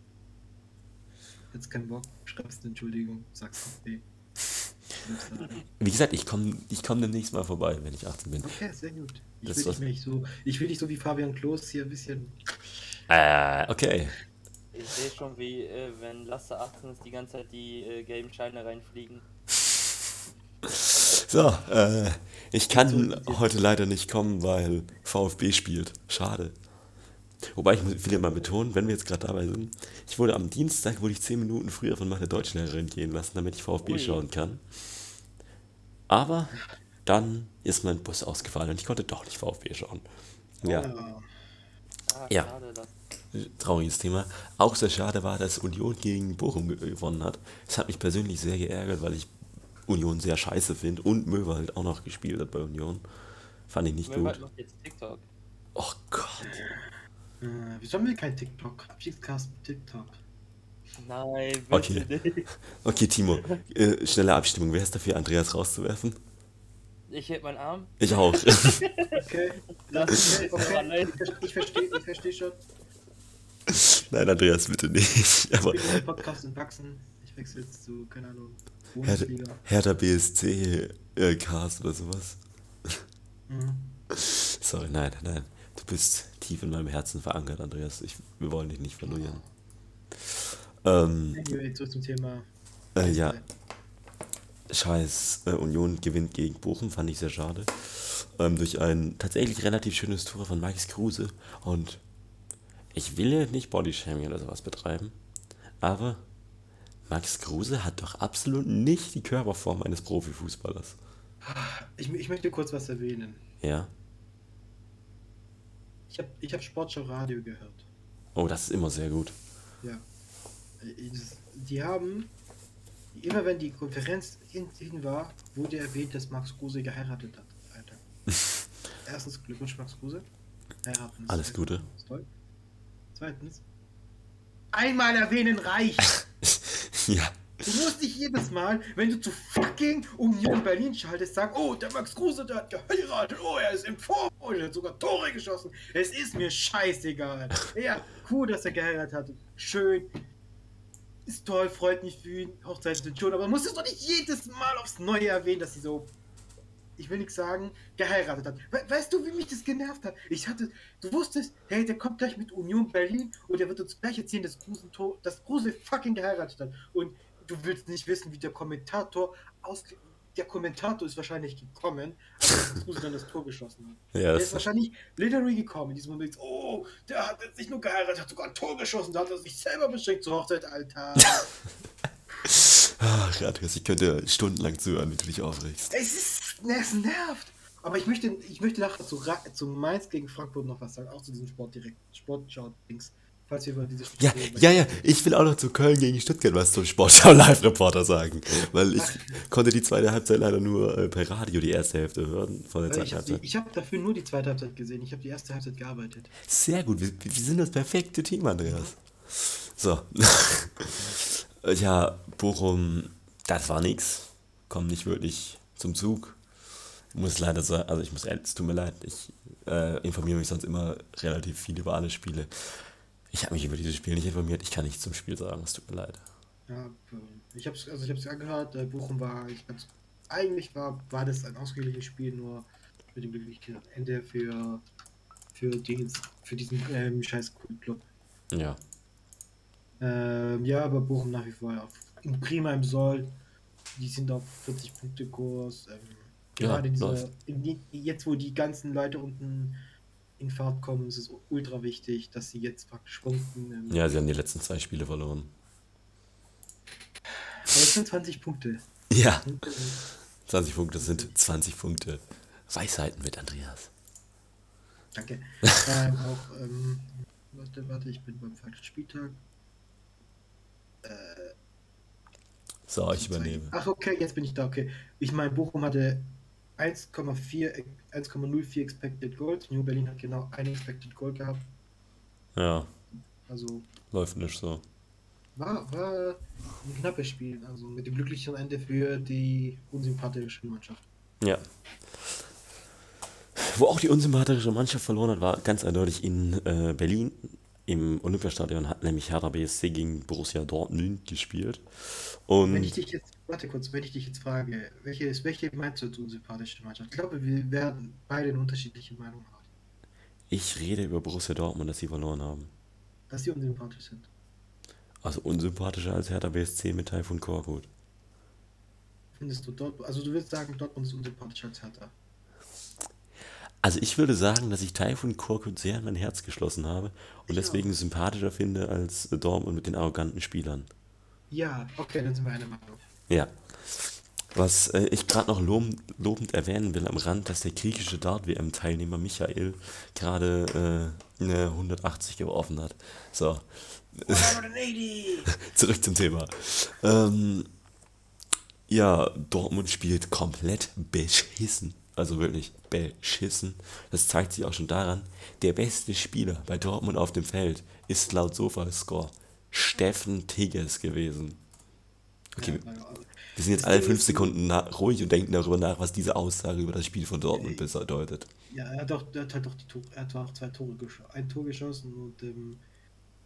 S6: Jetzt keinen Bock, schreibst eine Entschuldigung, sagst okay.
S4: Wie gesagt, ich komme ich komm demnächst mal vorbei, wenn ich 18 bin.
S6: Okay, sehr gut. Ich
S4: Das
S6: will,
S4: was-
S6: dich nicht so, ich will nicht so wie Fabian Klos hier ein bisschen.
S4: Äh, okay.
S5: Ich sehe schon, wie äh, wenn Lasse 18 ist, die ganze Zeit die äh, gelben Scheine reinfliegen.
S4: So, äh, ich kann heute leider nicht kommen, weil VfB spielt. Schade. Wobei ich muss- will ja mal betonen, wenn wir jetzt gerade dabei sind, ich wurde am Dienstag, wurde ich 10 Minuten früher von meiner Deutschlehrerin gehen lassen, damit ich VfB
S5: Ui.
S4: schauen kann. Aber dann ist mein Bus ausgefallen und ich konnte doch nicht VfB schauen. Ja,
S6: Ja.
S5: Ah,
S4: Ja.
S5: schade, das.
S4: trauriges Thema. Auch sehr schade war, dass Union gegen Bochum ge- gewonnen hat. Das hat mich persönlich sehr geärgert, weil ich Union sehr scheiße finde und Möwald auch noch gespielt hat bei Union. Fand ich nicht
S5: Möwald
S4: gut.
S5: macht jetzt TikTok.
S4: Oh Gott.
S6: Äh, wieso haben wir kein TikTok? Abschiedscast mit TikTok.
S5: Nein, bitte
S4: Okay.
S5: nicht.
S4: Okay, Timo, äh, schnelle Abstimmung. Wer ist dafür, Andreas rauszuwerfen?
S5: Ich heb meinen Arm.
S4: Ich auch.
S6: Okay,
S5: Lass mich
S6: okay.
S5: allein.
S6: Ich verstehe, ich verstehe schon.
S4: Nein, Andreas, bitte nicht. Aber
S6: Ich bin Podcast in Wachsen. Ich wechsle jetzt zu, keine Ahnung, Bundesliga.
S4: Hertha BSC äh, Cast oder sowas.
S6: Mhm.
S4: Sorry, nein, nein. Du bist tief in meinem Herzen verankert, Andreas. Ich, wir wollen dich nicht verlieren. Ähm,
S6: zurück zum Thema.
S4: äh, ja, scheiß. Äh, Union gewinnt gegen Bochum, fand ich sehr schade. Ähm, durch ein tatsächlich relativ schönes Tor von Max Kruse. Und ich will ja nicht Bodyshaming oder sowas betreiben, aber Max Kruse hat doch absolut nicht die Körperform eines Profifußballers.
S6: Ich, ich möchte kurz was erwähnen.
S4: Ja.
S6: Ich habe ich hab Sportschau Radio gehört.
S4: Oh, das ist immer sehr gut.
S6: Ja. Die haben, immer wenn die Konferenz hin, hin war, wurde erwähnt, dass Max Kruse geheiratet hat. Alter. Erstens Glückwunsch, Max Kruse. Heiraten ist
S4: Alles Gute.
S6: Toll. Zweitens, einmal erwähnen reicht.
S4: ja.
S6: Du musst nicht jedes Mal, wenn du zu fucking Union Berlin schaltest, sagen, oh, der Max Kruse, der hat geheiratet, oh, er ist im oh, er hat sogar Tore geschossen. Es ist mir scheißegal. Ja, cool, dass er geheiratet hat. Schön. Ist toll, freut mich für ihn. Hochzeiten sind schon, aber man muss es doch nicht jedes Mal aufs Neue erwähnen, dass sie so, ich will nichts sagen, geheiratet hat. We weißt du, wie mich das genervt hat? Ich hatte, du wusstest, hey, der kommt gleich mit Union Berlin und er wird uns gleich erzählen, dass Kruse, to- dass Kruse fucking geheiratet hat. Und du willst nicht wissen, wie der Kommentator aus der Kommentator ist wahrscheinlich gekommen, als Kruse dann das Tor geschossen hat.
S4: Ja,
S6: Der ist wahrscheinlich literally gekommen in diesem Moment. Oh, der hat jetzt nicht nur geheiratet, hat sogar ein Tor geschossen, da hat er sich selber beschenkt zur Hochzeit, Alter.
S4: ach, Andreas, ich könnte stundenlang zuhören, wie du dich aufregst.
S6: es ist, ne, es nervt. Aber ich möchte, ich möchte nachher zu, zu Mainz gegen Frankfurt noch was sagen, auch zu diesem Sport direkt, Sportschau-Dings. Falls wir über diese
S4: Ja,
S6: Spiele reden.
S4: ja, ja, ich will auch noch zu Köln gegen Stuttgart was zum Sportschau Live-Reporter sagen. Weil ich konnte die zweite Halbzeit leider nur äh, per Radio die erste Hälfte hören von der
S6: Äh,
S4: zweiten
S6: Ich habe
S4: Halbzeit.
S6: hab dafür nur die zweite Halbzeit gesehen. Ich habe die erste Halbzeit gearbeitet.
S4: Sehr gut, wir, wir sind das perfekte Team, Andreas. So. ja, Bochum, das war nix. Kommt nicht wirklich zum Zug. Ich muss leider sagen, also ich muss es tut mir leid, ich äh, informiere mich sonst immer relativ viel über alle Spiele. Ich habe mich über dieses Spiel nicht informiert, ich kann nichts zum Spiel sagen, es tut mir leid.
S6: Ja, ich habe es also ich hab's angehört. äh, Bochum war, ich hab's, eigentlich war, war das ein ausgeglichenes Spiel, nur mit dem glücklichen Ende für, für, den, für diesen ähm, scheiß Club.
S4: Ja.
S6: Ähm, ja, aber Bochum nach wie vor auf, im prima im Soll. Die sind auf 40 Punkte Kurs. Ähm,
S4: Ja,
S6: gerade diese, die, jetzt, wo die ganzen Leute unten in Fahrt kommen, ist es ultra wichtig, dass sie jetzt praktisch punkten. Ähm,
S4: Ja, sie haben die letzten zwei Spiele verloren.
S6: Aber es sind 20 Punkte.
S4: Ja,
S6: Punkte sind-
S4: 20 Punkte sind 20 Punkte. Weisheiten mit Andreas.
S6: Danke. ähm, auch, ähm, warte, warte, ich bin beim falschen Spieltag.
S4: So, ich übernehme.
S6: Ach, okay, jetzt bin ich da, okay. Ich meine, Bochum hatte 1,4 1,04 Expected Goals. New Berlin hat genau ein Expected Goal gehabt.
S4: Ja,
S6: Also
S4: läuft nicht so.
S6: war, war ein knappes Spiel. Also mit dem glücklichen Ende für die unsympathische Mannschaft.
S4: Ja. Wo auch die unsympathische Mannschaft verloren hat, war ganz eindeutig in äh, Berlin. Im Olympiastadion hat nämlich Hertha BSC gegen Borussia Dortmund gespielt.
S6: Wenn
S4: Und
S6: ich dich jetzt, warte kurz, wenn ich dich jetzt frage, welche, ist, welche meinst du als unsympathische Mannschaft? Ich glaube, wir werden beide eine unterschiedliche Meinung haben,
S4: ich rede über Borussia Dortmund, dass sie verloren haben.
S6: dass sie unsympathisch sind.
S4: Also unsympathischer als Hertha BSC mit Taifun Korkut.
S6: Findest du dort, also du würdest sagen, Dortmund ist unsympathischer als Hertha.
S4: Also ich würde sagen, dass ich Taifun Korkut sehr an mein Herz geschlossen habe und
S6: Ich
S4: deswegen sympathischer finde als Dortmund mit den arroganten Spielern.
S6: Ja, okay, dann sind wir einer Meinung.
S4: Ja. Was äh, ich gerade noch lobend, lobend erwähnen will am Rand, dass der griechische Dart-WM-Teilnehmer Michael gerade äh, eine 180 geworfen hat. So, zurück zum Thema. Ähm, ja, Dortmund spielt komplett beschissen. Also wirklich beschissen. Das zeigt sich auch schon daran, der beste Spieler bei Dortmund auf dem Feld ist laut Sofascore Steffen Tigges gewesen. Okay,
S6: Ja,
S4: wir sind jetzt alle fünf Sekunden ruhig und denken darüber nach, was diese Aussage über das Spiel von Dortmund bedeutet.
S6: ja, er hat, auch, er hat halt auch die Tore, er hat auch zwei Tore geschossen, ein Tor geschossen und ähm,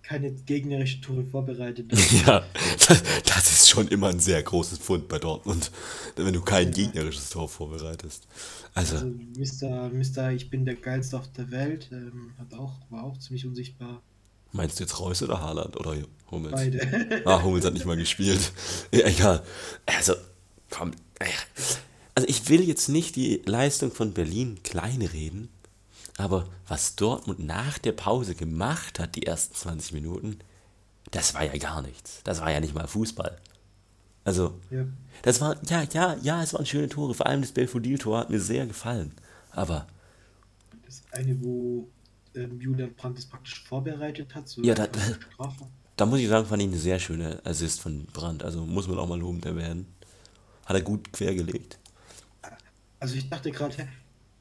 S6: keine gegnerische Tore vorbereitet.
S4: Ja, das, das ist schon immer ein sehr großes Pfund bei Dortmund, wenn du kein gegnerisches Tor vorbereitest.
S6: Also
S4: Also,
S6: Mr. Mr. Ich bin der geilste auf der Welt, ähm, hat auch, war auch ziemlich unsichtbar.
S4: meinst du jetzt Reus oder Haaland oder Hummels?
S6: Beide.
S4: Ah, Hummels hat nicht mal gespielt. Ja, egal. Also, komm. äh, Also, ich will jetzt nicht die Leistung von Berlin kleinreden, aber was Dortmund nach der Pause gemacht hat, die ersten 20 Minuten, das war ja gar nichts. Das war ja nicht mal Fußball. Also,
S6: ja.
S4: das war, ja, ja, ja, es waren schöne Tore. Vor allem das Belfodil-Tor hat mir sehr gefallen. Aber,
S6: Das eine, wo ähm, Julian Brandt das praktisch vorbereitet hat. So
S4: Ja, da- da muss ich sagen, fand ich eine sehr schöne Assist von Brandt. Also, muss man auch mal lobend erwähnen. Hat er gut quergelegt.
S6: Also ich dachte gerade,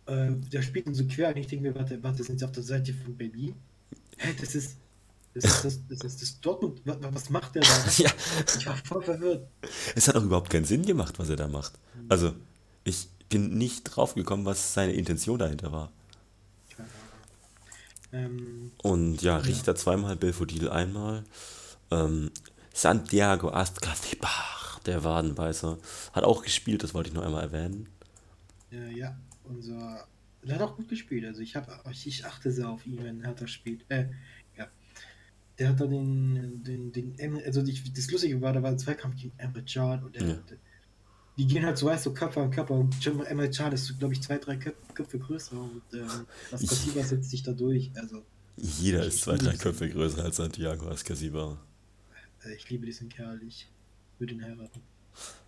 S6: äh, der spielt ihn so quer und ich denke mir, warte, warte, sind sie auf der Seite von Berlin? Hä, das ist das ist das, das, ist das Dortmund. Wa- wa- Was macht der da?
S4: Ja,
S6: Ich war voll verwirrt.
S4: Es hat auch überhaupt keinen Sinn gemacht, was er da macht. Also, ich bin nicht drauf gekommen, was seine Intention dahinter war.
S6: Ähm,
S4: Und ja, Richter zweimal, Belfodil einmal. Ähm, Santiago Azcatibach, der Wadenbeißer, hat auch gespielt, das wollte ich noch einmal erwähnen.
S6: äh, ja, unser. Der hat auch gut gespielt. Also ich habe ich achte sehr auf ihn, wenn Hertha spielt. Äh, ja. Der hat da den, den, den also ich, das Lustige war, da war ein Zweikampf gegen Emre Can und der
S4: Ja.
S6: Die gehen halt so, weißt du, Körper an Körper. Und Emma Char ist, glaube ich, zwei, drei Köpfe, größer. Und ähm, das Kassiva setzt sich da durch. Also,
S4: Jeder ist zwei, drei Köpfe größer als Santiago Ascasiba.
S6: äh, ich liebe diesen Kerl. Ich würde ihn heiraten.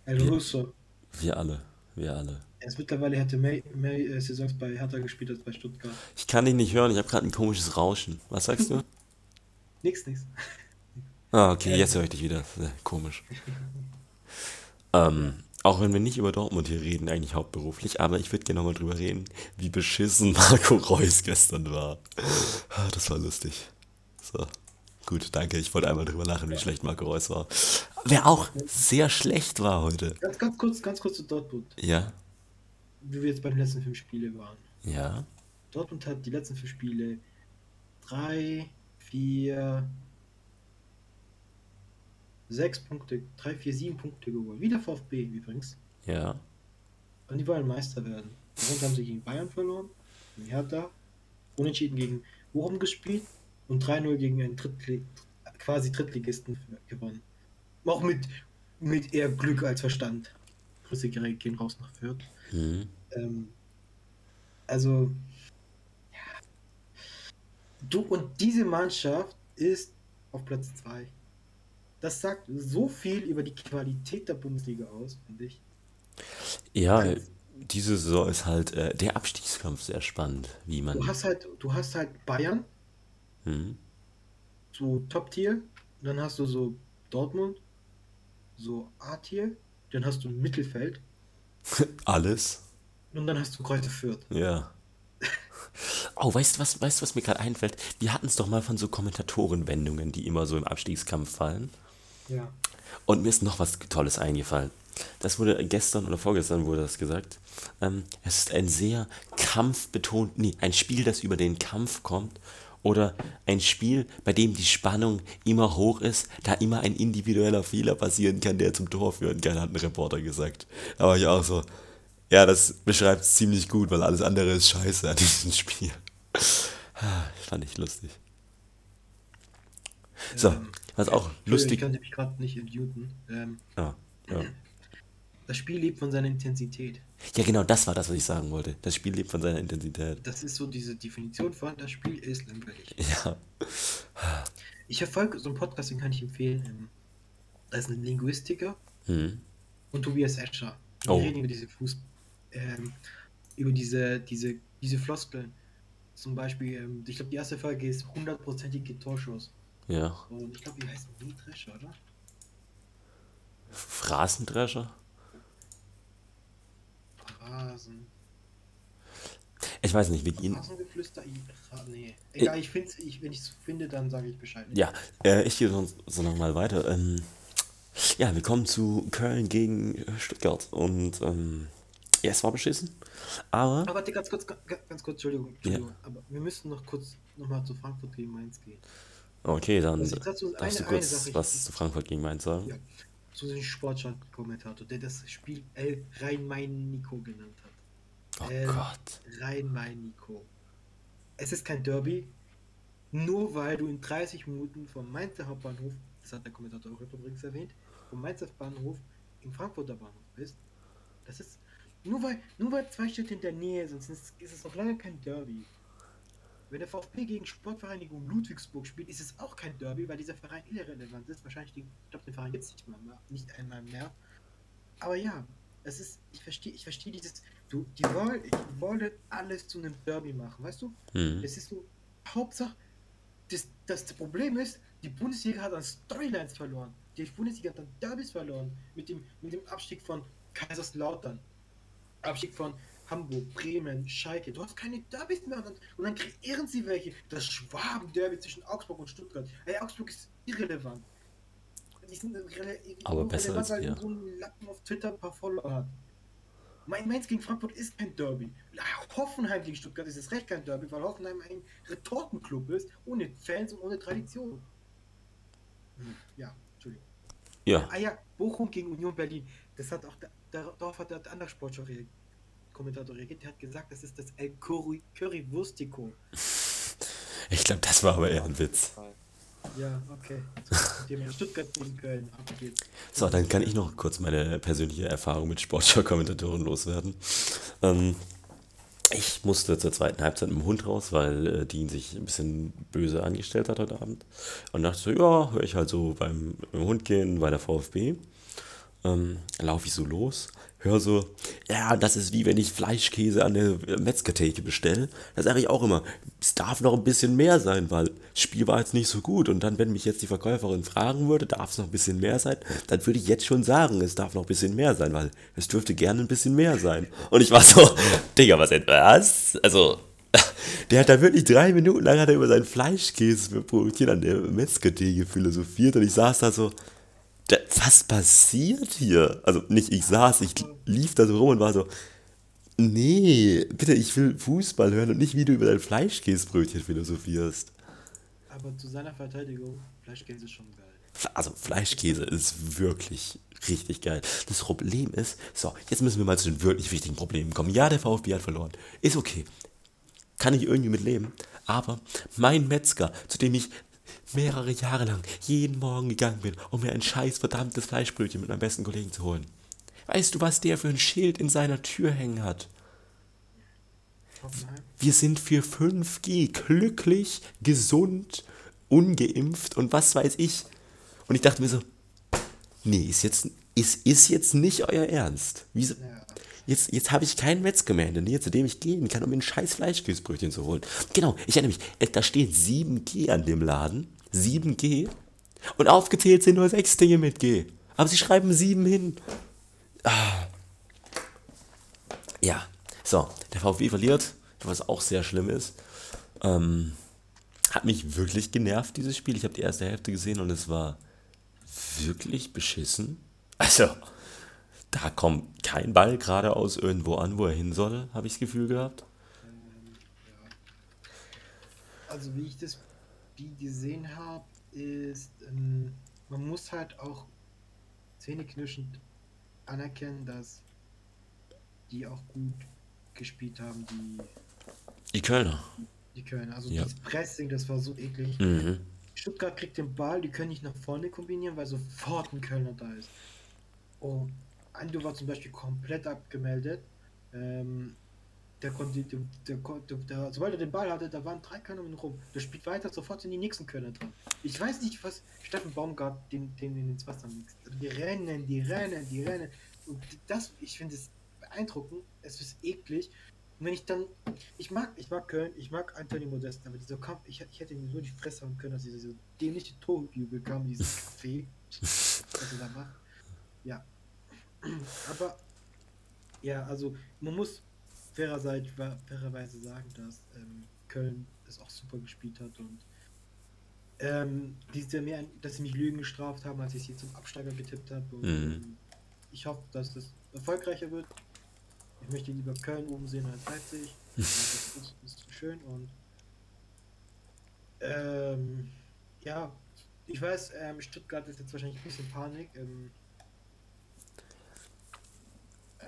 S6: El Russo.
S4: Wir alle. Wir alle.
S6: Er ist mittlerweile, er hatte mehr, mehr äh, Saisons bei Hertha gespielt als bei Stuttgart.
S4: Ich kann dich nicht hören, ich habe gerade ein komisches Rauschen. Was sagst du?
S6: Nix, nix.
S4: Ah, okay, jetzt höre ich dich wieder. Komisch. Ähm, auch wenn wir nicht über Dortmund hier reden, eigentlich hauptberuflich, aber ich würde gerne nochmal drüber reden, wie beschissen Marco Reus gestern war. Ah, Das war lustig. So. Gut, danke. Ich wollte einmal drüber lachen, wie schlecht Marco Reus war. Wer auch sehr schlecht war heute.
S6: Ganz, ganz kurz, ganz kurz zu Dortmund.
S4: Ja,
S6: Wie wir jetzt bei den letzten fünf Spiele waren.
S4: ja.
S6: Dortmund hat die letzten fünf Spiele drei, vier, sechs Punkte, drei, vier, sieben Punkte geholt. Wie der VfB übrigens.
S4: Ja.
S6: Und die wollen Meister werden. Darunter haben sie gegen Bayern verloren, gegen Hertha, unentschieden gegen Bochum gespielt und 3-0 gegen einen Drittli quasi Drittligisten gewonnen. Auch mit, mit eher Glück als Verstand. Grüße gehen raus nach Fürth.
S4: Hm.
S6: Ähm, also. Du und diese Mannschaft ist auf Platz 2. Das sagt so viel über die Qualität der Bundesliga aus, finde ich.
S4: Ja, diese Saison ist halt äh, der Abstiegskampf sehr spannend, wie man.
S6: Du hast halt, du hast halt Bayern,
S4: Hm.
S6: so Top-Tier, dann hast du so Dortmund, so A-Tier, dann hast du Mittelfeld
S4: Alles.
S6: und dann hast du Kräuter Fürth.
S4: Ja. Oh, weißt du was, weißt was mir gerade einfällt? Wir hatten es doch mal von so Kommentatorenwendungen, die immer so im Abstiegskampf fallen.
S6: Ja.
S4: Und mir ist noch was Tolles eingefallen. Das wurde gestern oder vorgestern wurde das gesagt. Ähm, es ist ein sehr kampfbetont, nee, ein Spiel, das über den Kampf kommt. Oder ein Spiel, bei dem die Spannung immer hoch ist, da immer ein individueller Fehler passieren kann, der zum Tor führen kann, hat ein Reporter gesagt. Da war ich auch so, ja, das beschreibt es ziemlich gut, weil alles andere ist scheiße an diesem Spiel. Ah, Fand ich lustig. So,
S6: Ähm,
S4: was auch
S6: Entschuldigung, Ich
S4: lustig.
S6: konnte mich gerade nicht muten. Ähm,
S4: Ah, ja.
S6: das Spiel lebt von seiner Intensität.
S4: Ja, genau, das war das, was ich sagen wollte. Das Spiel lebt von seiner Intensität.
S6: Das ist so diese Definition von, das Spiel ist langweilig.
S4: Ja.
S6: Ich verfolge so einen Podcast, den kann ich empfehlen. Ähm, Da ist ein Linguistiker
S4: Hm.
S6: und Tobias Escher. Die
S4: Oh.
S6: reden über diese Fuß, ähm, über diese, diese, diese Floskeln. Zum Beispiel, ähm, ich glaube, die erste Folge ist hundertprozentige Torschuss.
S4: Ja.
S6: Und ich glaube, die heißt Mähdrescher, oder?
S4: Phrasendrescher?
S6: Rasen.
S4: Ich weiß nicht, wir gehen.
S6: Rasengeflüster. I- Ra- Nee. Egal, ich finde ich, wenn ich es finde, dann sage ich Bescheid.
S4: Ja, äh, ich gehe sonst so nochmal weiter. Ähm, ja, wir kommen zu Köln gegen äh, Stuttgart. Und ähm, ja, es war beschissen. Aber.
S6: Aber warte, ganz kurz, ganz, kurz, Entschuldigung, Entschuldigung. Aber wir müssen noch kurz nochmal zu Frankfurt gegen Mainz gehen.
S4: Okay, dann
S6: Also dazu
S4: darfst du
S6: eine- eine
S4: kurz
S6: Sache,
S4: was zu Frankfurt gegen Mainz sagen.
S6: Ja. Zu dem Sportschau-Kommentator, der das Spiel El Rhein-Main-Nico genannt hat.
S4: Oh
S6: Ähm,
S4: Gott.
S6: Rhein-Main-Nico. Es ist kein Derby, nur weil du in 30 Minuten vom Mainzer Hauptbahnhof, das hat der Kommentator auch übrigens erwähnt, vom Mainzer Bahnhof im Frankfurter Bahnhof bist. Das ist nur weil, nur weil zwei Städte in der Nähe sind, ist, ist es noch lange kein Derby. Wenn der VfB gegen Sportvereinigung Ludwigsburg spielt, ist es auch kein Derby, weil dieser Verein irrelevant ist. Wahrscheinlich, den, ich glaube, den Verein jetzt nicht, mal nicht einmal mehr. Aber ja, es ist, ich verstehe, ich verstehe dieses, du, die wollen, die wollen alles zu einem Derby machen, weißt du?
S4: Hm.
S6: Es ist so, Hauptsache, das, das Problem ist, die Bundesliga hat an Storylines verloren. Die Bundesliga hat an Derbys verloren. Mit dem, mit dem Abstieg von Kaiserslautern. Abstieg von Hamburg, Bremen, Schalke. Du hast keine Derbys mehr. Und dann, kreieren sie welche. Das Schwaben-Derby zwischen Augsburg und Stuttgart. Ey, Augsburg ist irrelevant. Die sind
S4: Aber besser als wir.
S6: so ein Lappen auf Twitter ein paar Follower hat. Mein Mainz gegen Frankfurt ist kein Derby. Hoffenheim gegen Stuttgart ist es recht kein Derby, weil Hoffenheim ein Retortenclub ist, ohne Fans und ohne Tradition. Hm, Ja, Entschuldigung.
S4: Ja,
S6: Ah ja, Bochum gegen Union Berlin. Das hat auch, darauf hat der andere Sportschau Kommentator reagiert. Der hat gesagt, das ist das El Curry, Curry Wurstico.
S4: ich glaube, das war aber eher ein Witz.
S6: Ja, okay. Thema Stuttgart gegen Köln. Ab geht's.
S4: So, dann kann ich noch kurz meine persönliche Erfahrung mit Sportschau-Kommentatoren loswerden. Ähm, ich musste zur zweiten Halbzeit mit dem Hund raus, weil äh, Dean sich ein bisschen böse angestellt hat heute Abend. Und dachte so, ja, höre ich halt so beim, dem Hund gehen bei der VfB. Ähm, laufe ich so los, höre so, ja, das ist wie wenn ich Fleischkäse an der Metzgertheke bestelle. Da sage ich auch immer, es darf noch ein bisschen mehr sein, weil das Spiel war jetzt nicht so gut. Und dann, wenn mich jetzt die Verkäuferin fragen würde, darf es noch ein bisschen mehr sein, dann würde ich jetzt schon sagen, es darf noch ein bisschen mehr sein, weil es dürfte gerne ein bisschen mehr sein. Und ich war so, Digga, was denn, was? Also, der hat da wirklich drei Minuten lang hat er über sein Fleischkäsebrötchen an der Metzgertheke philosophiert und ich saß da so, was passiert hier? Also nicht ich saß, ich lief da so rum und war so, nee, bitte, ich will Fußball hören und nicht, wie du über dein Fleischkäsebrötchen philosophierst.
S6: Aber zu seiner Verteidigung, Fleischkäse ist schon geil.
S4: Also Fleischkäse ist wirklich richtig geil. Das Problem ist, so, jetzt müssen wir mal zu den wirklich wichtigen Problemen kommen. Ja, der VfB hat verloren. Ist okay. Kann ich irgendwie mit leben. Aber mein Metzger, zu dem ich mehrere Jahre lang jeden Morgen gegangen bin, um mir ein scheiß verdammtes Fleischbrötchen mit meinem besten Kollegen zu holen. Weißt du, was der für ein Schild in seiner Tür hängen hat? Wir sind für 5G glücklich, gesund, ungeimpft und was weiß ich. Und ich dachte mir so, nee, ist jetzt, ist, ist jetzt nicht euer Ernst. Wieso?
S6: Ja.
S4: Jetzt, jetzt habe ich keinen Metzger mehr in der Nähe, zu dem ich gehen kann, um mir ein scheiß Fleischkäsebrötchen zu holen. Genau, ich erinnere mich, äh, da steht 7G an dem Laden. 7G. Und aufgezählt sind nur sechs Dinge mit G. Aber sie schreiben 7 hin. Ah. Ja, so, der VfB verliert, was auch sehr schlimm ist. Ähm, hat mich wirklich genervt, dieses Spiel. Ich habe die erste Hälfte gesehen und es war wirklich beschissen. Also, da kommt kein Ball geradeaus irgendwo an, wo er hin soll, habe ich das Gefühl gehabt.
S6: Also wie ich das gesehen habe, ist, ähm, man muss halt auch zähneknirschend anerkennen, dass die auch gut gespielt haben, die,
S4: Die Kölner.
S6: die Kölner. Also
S4: Ja.
S6: das Pressing, das war so eklig.
S4: Mhm.
S6: Stuttgart kriegt den Ball, die können nicht nach vorne kombinieren, weil sofort ein Kölner da ist. Oh, Ando war zum Beispiel komplett abgemeldet. Ähm, der konnte, der, der, konnte- der, sobald er den Ball hatte, da waren drei ihn rum. Der spielt weiter, sofort sind die nächsten Kölner dran. Ich weiß nicht, was Steffen Baumgart den, den ins Wasser mixt. Also die rennen, die rennen, die rennen. Und das, ich finde es beeindruckend, es ist eklig. Und wenn ich dann, ich mag, ich mag Köln, ich mag Anthony Modest, aber dieser Kampf, ich, ich hätte ihm so die Fresse haben können, dass diese so dämliche Torjubel kam, dieses Café, was er da macht. Ja. Aber, ja, also, man muss fairerseits, fairerweise sagen, dass ähm, Köln es auch super gespielt hat und ähm, diese mehr, dass sie mich Lügen gestraft haben, als ich sie zum Absteiger getippt habe.
S4: Mhm.
S6: ähm, ich hoffe, dass das erfolgreicher wird. Ich möchte lieber Köln oben sehen als Leipzig. das ist, ist schön und ähm, ja, ich weiß, ähm, Stuttgart ist jetzt wahrscheinlich ein bisschen Panik. Ähm,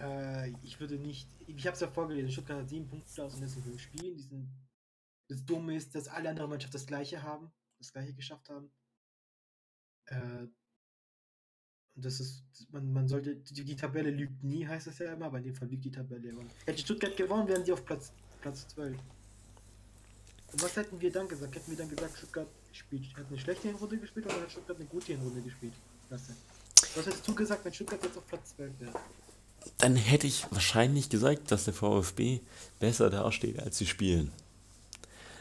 S6: äh, ich würde nicht, ich habe es ja vorgelesen, Stuttgart hat sieben Punkte aus den letzten fünf Spielen. Die sind, das Dumme ist, dass alle anderen Mannschaften das gleiche haben, das gleiche geschafft haben. Äh, und das ist, man, man sollte, die, die Tabelle lügt nie, heißt es ja immer, aber in dem Fall lügt die Tabelle. Und hätte Stuttgart gewonnen, wären sie auf Platz, Platz 12. Und was hätten wir dann gesagt? Hätten wir dann gesagt, Stuttgart spielt, hat eine schlechte Hinrunde gespielt oder hat Stuttgart eine gute Hinrunde gespielt? Lasse. Was hättest du gesagt, wenn Stuttgart jetzt auf Platz 12 wäre?
S4: Dann hätte ich wahrscheinlich gesagt, dass der VfB besser dasteht, als sie spielen.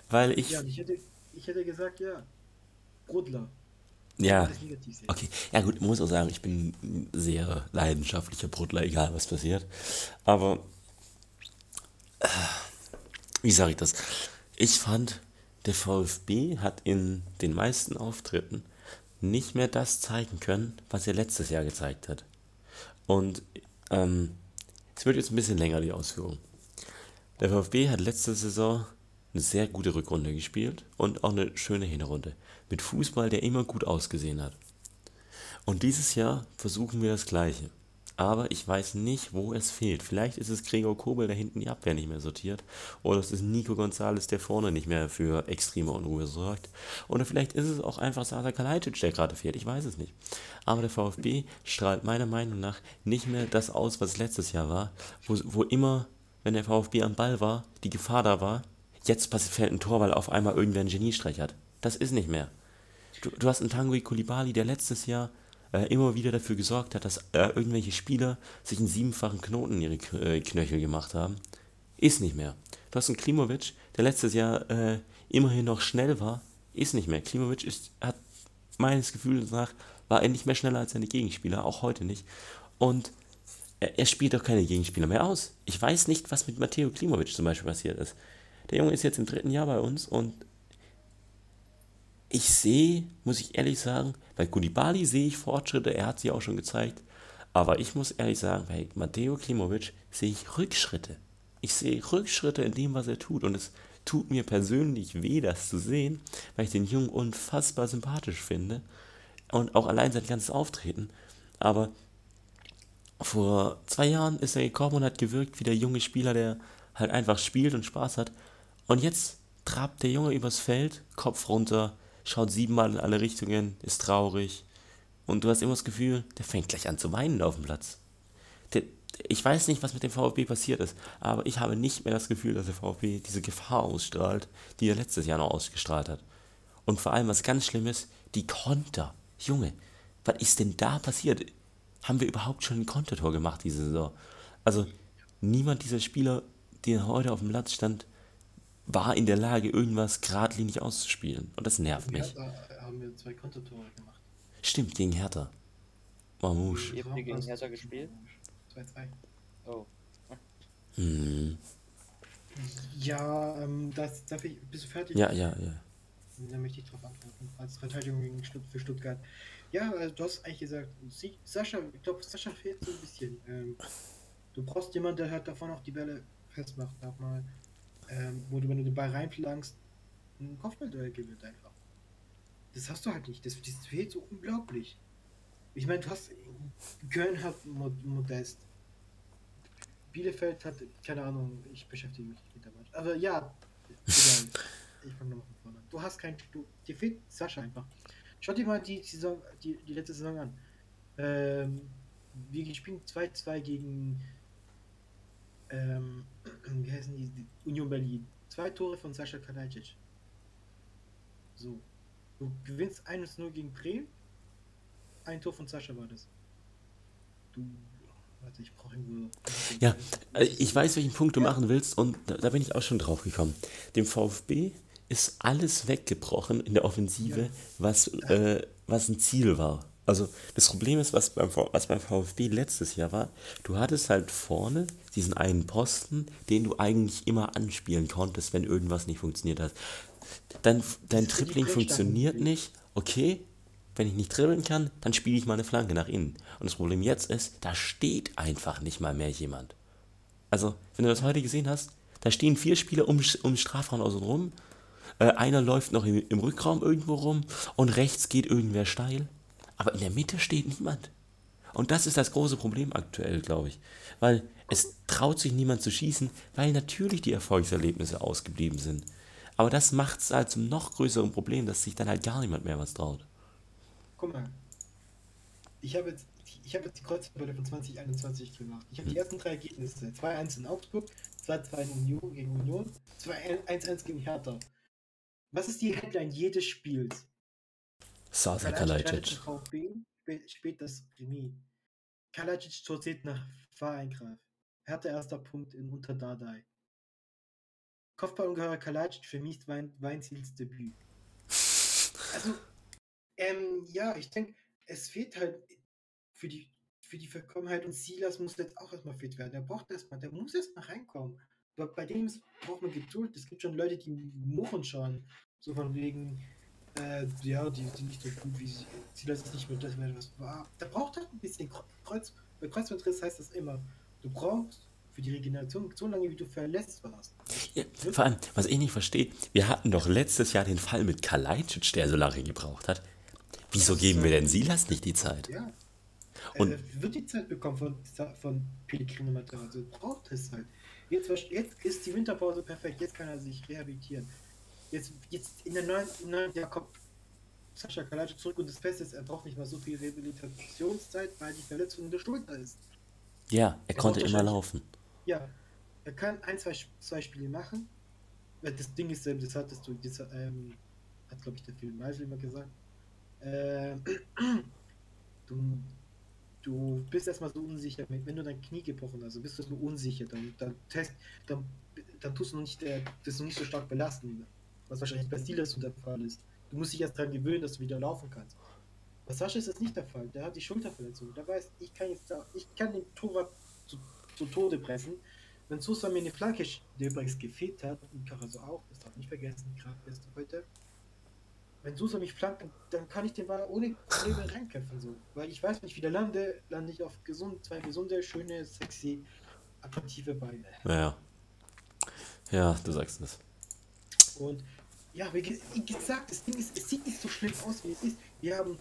S4: Weil ich.
S6: Ja, ich hätte, ich hätte gesagt, ja, Brodler.
S4: Ja, okay. Ja, gut, muss auch sagen, ich bin ein sehr leidenschaftlicher Bruttler, egal was passiert. Aber. äh, Wie sage ich das? Ich fand, der VfB hat in den meisten Auftritten nicht mehr das zeigen können, was er letztes Jahr gezeigt hat. Und ähm, es wird jetzt ein bisschen länger, die Ausführung. Der VfB hat letzte Saison eine sehr gute Rückrunde gespielt und auch eine schöne Hinrunde. Mit Fußball, der immer gut ausgesehen hat. Und dieses Jahr versuchen wir das Gleiche. Aber ich weiß nicht, wo es fehlt. Vielleicht ist es Gregor Kobel, der hinten die Abwehr nicht mehr sortiert. Oder es ist Nico Gonzalez, der vorne nicht mehr für extreme Unruhe sorgt. Oder vielleicht ist es auch einfach Sasa Kalajdzic, der gerade fehlt. Ich weiß es nicht. Aber der VfB strahlt meiner Meinung nach nicht mehr das aus, was letztes Jahr war. Wo, wo immer, wenn der VfB am Ball war, die Gefahr da war, jetzt fällt ein Tor, weil auf einmal irgendwer einen Geniestreich hat. Das ist nicht mehr. Du, du hast einen Tanguy Kulibali, der letztes Jahr äh, immer wieder dafür gesorgt hat, dass äh, irgendwelche Spieler sich einen siebenfachen Knoten in ihre K äh, Knöchel gemacht haben. Ist nicht mehr. Du hast einen Klimovic, der letztes Jahr äh, immerhin noch schnell war. Ist nicht mehr. Klimovic ist, hat meines Gefühls nach, war er nicht mehr schneller als seine Gegenspieler, auch heute nicht. Und er, er spielt auch keine Gegenspieler mehr aus. Ich weiß nicht, was mit Matteo Klimovic zum Beispiel passiert ist. Der Junge ist jetzt im dritten Jahr bei uns und ich sehe, muss ich ehrlich sagen, bei Koulibaly sehe ich Fortschritte, er hat sie auch schon gezeigt. Aber ich muss ehrlich sagen, bei Matteo Klimovic sehe ich Rückschritte. Ich sehe Rückschritte in dem, was er tut. Und es tut mir persönlich weh, das zu sehen, weil ich den Jungen unfassbar sympathisch finde. Und auch allein sein ganzes Auftreten. Aber vor zwei Jahren ist er gekommen und hat gewirkt wie der junge Spieler, der halt einfach spielt und Spaß hat. Und jetzt trabt der Junge übers Feld, Kopf runter, schaut siebenmal in alle Richtungen, ist traurig. Und du hast immer das Gefühl, der fängt gleich an zu weinen auf dem Platz. Der, ich weiß nicht, was mit dem VfB passiert ist, aber ich habe nicht mehr das Gefühl, dass der VfB diese Gefahr ausstrahlt, die er letztes Jahr noch ausgestrahlt hat. Und vor allem, was ganz schlimm ist, die Konter. Junge, was ist denn da passiert? Haben wir überhaupt schon ein Kontertor gemacht diese Saison? Also, niemand dieser Spieler, die heute auf dem Platz stand, war in der Lage, irgendwas geradlinig auszuspielen. Und das nervt mich.
S6: Ja, da haben wir zwei Kontertore gemacht.
S4: Stimmt, gegen Hertha. Mamouche.
S5: Ihr habt gegen Hertha gespielt?
S6: 2-2.
S5: Oh.
S4: Hm.
S6: Ja, ähm, das, darf ich, bist du fertig?
S4: Ja, ja, ja.
S6: Dann möchte ich darauf antworten. Als Verteidigung gegen Stutt für Stuttgart. Ja, also du hast eigentlich gesagt, Sie, Sascha, ich glaube, Sascha fehlt so ein bisschen. Ähm, du brauchst jemanden, der halt davon auch die Bälle festmacht, auch mal. Ähm, wo du, wenn du den Ball reinflankst, ein Kopfballduell gewinnt einfach. Das hast du halt nicht. Das, das fehlt so unglaublich. Ich meine, du hast. Köln hat Mod Modest. Bielefeld hat, keine Ahnung, ich beschäftige mich nicht mit der Mannschaft. Aber ja, egal. ich fange nochmal von vorne an. Du hast kein. Du, dir fehlt Sascha einfach. Schau dir mal die Saison, die, die letzte Saison an. Ähm, wir spielen 2-2 gegen. Ähm, wie heißen die? Union Berlin. Zwei Tore von Sascha Kalajdzic. So. Du gewinnst 1-0 gegen Bremen. Ein Tor von Sascha war das. Du. Warte, ich brauche irgendwo.
S4: Ja, äh, ich weiß, welchen Punkt du machen willst und da, da bin ich auch schon drauf gekommen. Dem VfB ist alles weggebrochen in der Offensive,
S6: Ja.
S4: was, äh, was ein Ziel war. Also das Problem ist, was beim, was beim VfB letztes Jahr war, du hattest halt vorne diesen einen Posten, den du eigentlich immer anspielen konntest, wenn irgendwas nicht funktioniert hat. Dein, dein
S6: Brechstangen.
S4: funktioniert nicht, okay, wenn ich nicht dribbeln kann, dann spiele ich mal eine Flanke nach innen. Und das Problem jetzt ist, da steht einfach nicht mal mehr jemand. Also, wenn du das heute gesehen hast, da stehen vier Spieler um, um Strafraum außen rum, äh, einer läuft noch im, im Rückraum irgendwo rum und rechts geht irgendwer steil. Aber in der Mitte steht niemand. Und das ist das große Problem aktuell, glaube ich. Weil es traut sich niemand zu schießen, weil natürlich die Erfolgserlebnisse ausgeblieben sind. Aber das macht es halt zum noch größeren Problem, dass sich dann halt gar niemand mehr was traut.
S6: Guck mal. Ich habe jetzt, ich habe jetzt die Kreuztabelle von 2021 gemacht. Ich habe die ersten drei Ergebnisse. 2-1 in Augsburg, 2-2 in Union gegen Union, 2-1 gegen Hertha. Was ist die Headline jedes Spiels?
S4: Sasa
S6: Kalajdzic spät, spät das Remis. Kalajdzic torziert nach Fahreingreif. Hertha erster Punkt in Unterdardai. Kopfballungeheuer Kalajdzic vermisst Wein, Weinziels Debüt. Also, ähm, ja, ich denke, es fehlt halt für die, für die Vollkommenheit und Silas muss jetzt auch erstmal fit werden. Der braucht erstmal, der muss erstmal reinkommen. Aber bei dem braucht man Geduld. Es gibt schon Leute, die murren schon. So von wegen, äh, ja, die sind nicht so gut wie sie. Silas ist nicht mehr das, was war. Da braucht halt ein bisschen Kre- Kreuz. Bei Kreuzbandriss heißt das immer, du brauchst für die Regeneration so lange, wie du verletzt warst.
S4: Ja, vor allem, was ich nicht verstehe, wir hatten doch letztes Jahr den Fall mit Kalajdzic, der so lange gebraucht hat. Wieso geben wir denn Silas nicht die Zeit?
S6: Ja.
S4: Und
S6: er wird die Zeit bekommen von, von Pellegrino Materazzi. Braucht es halt. Jetzt, jetzt ist die Winterpause perfekt. Jetzt kann er sich rehabilitieren. Jetzt, jetzt in der neuen, neuen Jahr kommt Sascha Kalajdzic zurück und das Beste ist, er braucht nicht mal so viel Rehabilitationszeit, weil die Verletzung in der Schulter ist.
S4: Ja, er
S6: Er
S4: konnte immer laufen.
S6: Ja, er kann ein, zwei, zwei Spiele machen. Das Ding ist, das hattest du, das ähm, hat glaube ich der Film Meisel immer gesagt. Ähm, du, du bist erstmal so unsicher, wenn du dein Knie gebrochen hast, bist du erstmal unsicher, dann, dann test, dann, dann tust du noch nicht, äh, das noch nicht so stark belasten, was wahrscheinlich bei Steelers so der Fall ist. Du musst dich erst daran gewöhnen, dass du wieder laufen kannst. Bei Sascha ist das nicht der Fall. Der hat die Schulterverletzung. Der weiß, ich kann jetzt da, ich kann den Torwart zu, zu Tode pressen. Wenn Sosa mir eine Flanke, die übrigens gefehlt hat, und Karaso auch, das darf nicht vergessen, gerade erst heute. Wenn Sosa mich flankt, dann, kann ich den Ball ohne Probleme reinkämpfen. So. Weil ich weiß, wenn ich wieder lande, lande ich auf gesund, zwei gesunde, schöne, sexy, attraktive Beine.
S4: Ja. Ja, du sagst es.
S6: Und ja, wie gesagt, das Ding ist, es sieht nicht so schlimm aus, wie es ist. Wir haben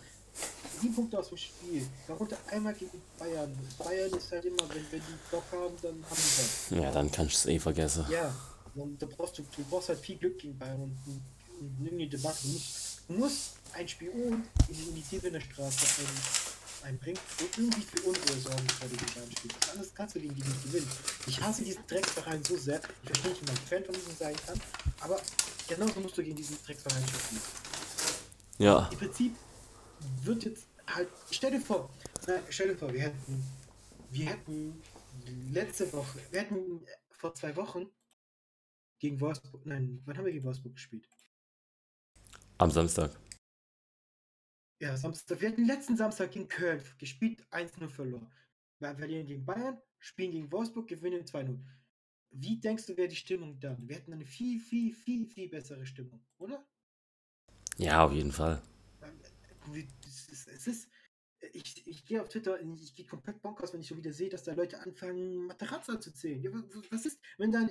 S6: sieben Punkte aus dem Spiel, darunter einmal gegen Bayern. Bayern ist halt immer, wenn, wenn die Bock haben, dann haben die Bock.
S4: Ja, dann kannst du es eh vergessen.
S6: Ja, und da brauchst du, du brauchst halt viel Glück gegen Bayern und, und, und irgendwie Debatte. Du musst, du musst ein Spion in die der Straße ein, einbringen und irgendwie für Unruhe sorgen, bevor du gegen Bayern spielst. Anders kannst du gegen die nicht gewinnen. Ich hasse diesen Drecksverein so sehr. Ich verstehe nicht, wie man Fan von diesem sein kann, aber genauso musst du gegen diesen Drecksverein spielen.
S4: Ja,
S6: Im Prinzip wird jetzt halt, stell dir vor, nein, stell dir vor, wir hätten, wir hätten letzte Woche, wir hätten vor zwei Wochen gegen Wolfsburg, nein, wann haben wir gegen Wolfsburg gespielt?
S4: am Samstag.
S6: Ja, Samstag, wir hatten letzten Samstag gegen Köln gespielt, 1-0 verloren. Wir verlieren gegen Bayern, spielen gegen Wolfsburg, gewinnen 2-0. Wie denkst du, wäre die Stimmung dann? Wir hätten eine viel, viel, viel, viel bessere Stimmung, oder?
S4: Ja, auf jeden Fall.
S6: Es ist, ich, ich gehe auf Twitter, und ich gehe komplett bonkers, wenn ich schon wieder sehe, dass da Leute anfangen, Materazza zu zählen. Ja, wa- wa- was ist, wenn dein,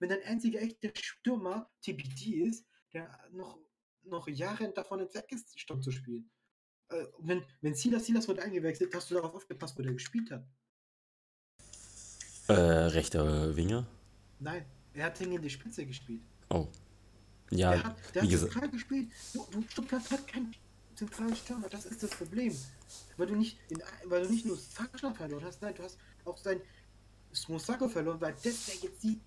S6: wenn dein einziger echter Stürmer TBD ist, der noch, noch Jahre davon entfernt ist, Stamm zu spielen? Äh, wenn, wenn Silas, Silas wird eingewechselt, hast du darauf aufgepasst, wo der gespielt hat?
S4: Äh, rechter Winger.
S6: Nein, er hat in die Spitze gespielt.
S4: Oh. Ja,
S6: der hat, der
S4: wie
S6: hat
S4: gesagt.
S6: gespielt. Du, du, Stuttgart hat keinen zentralen Stürmer. Das ist das Problem. Weil du nicht, in, weil du nicht nur Sascha verloren hast, nein, du hast auch sein Musako verloren, weil das der jetzt sieht,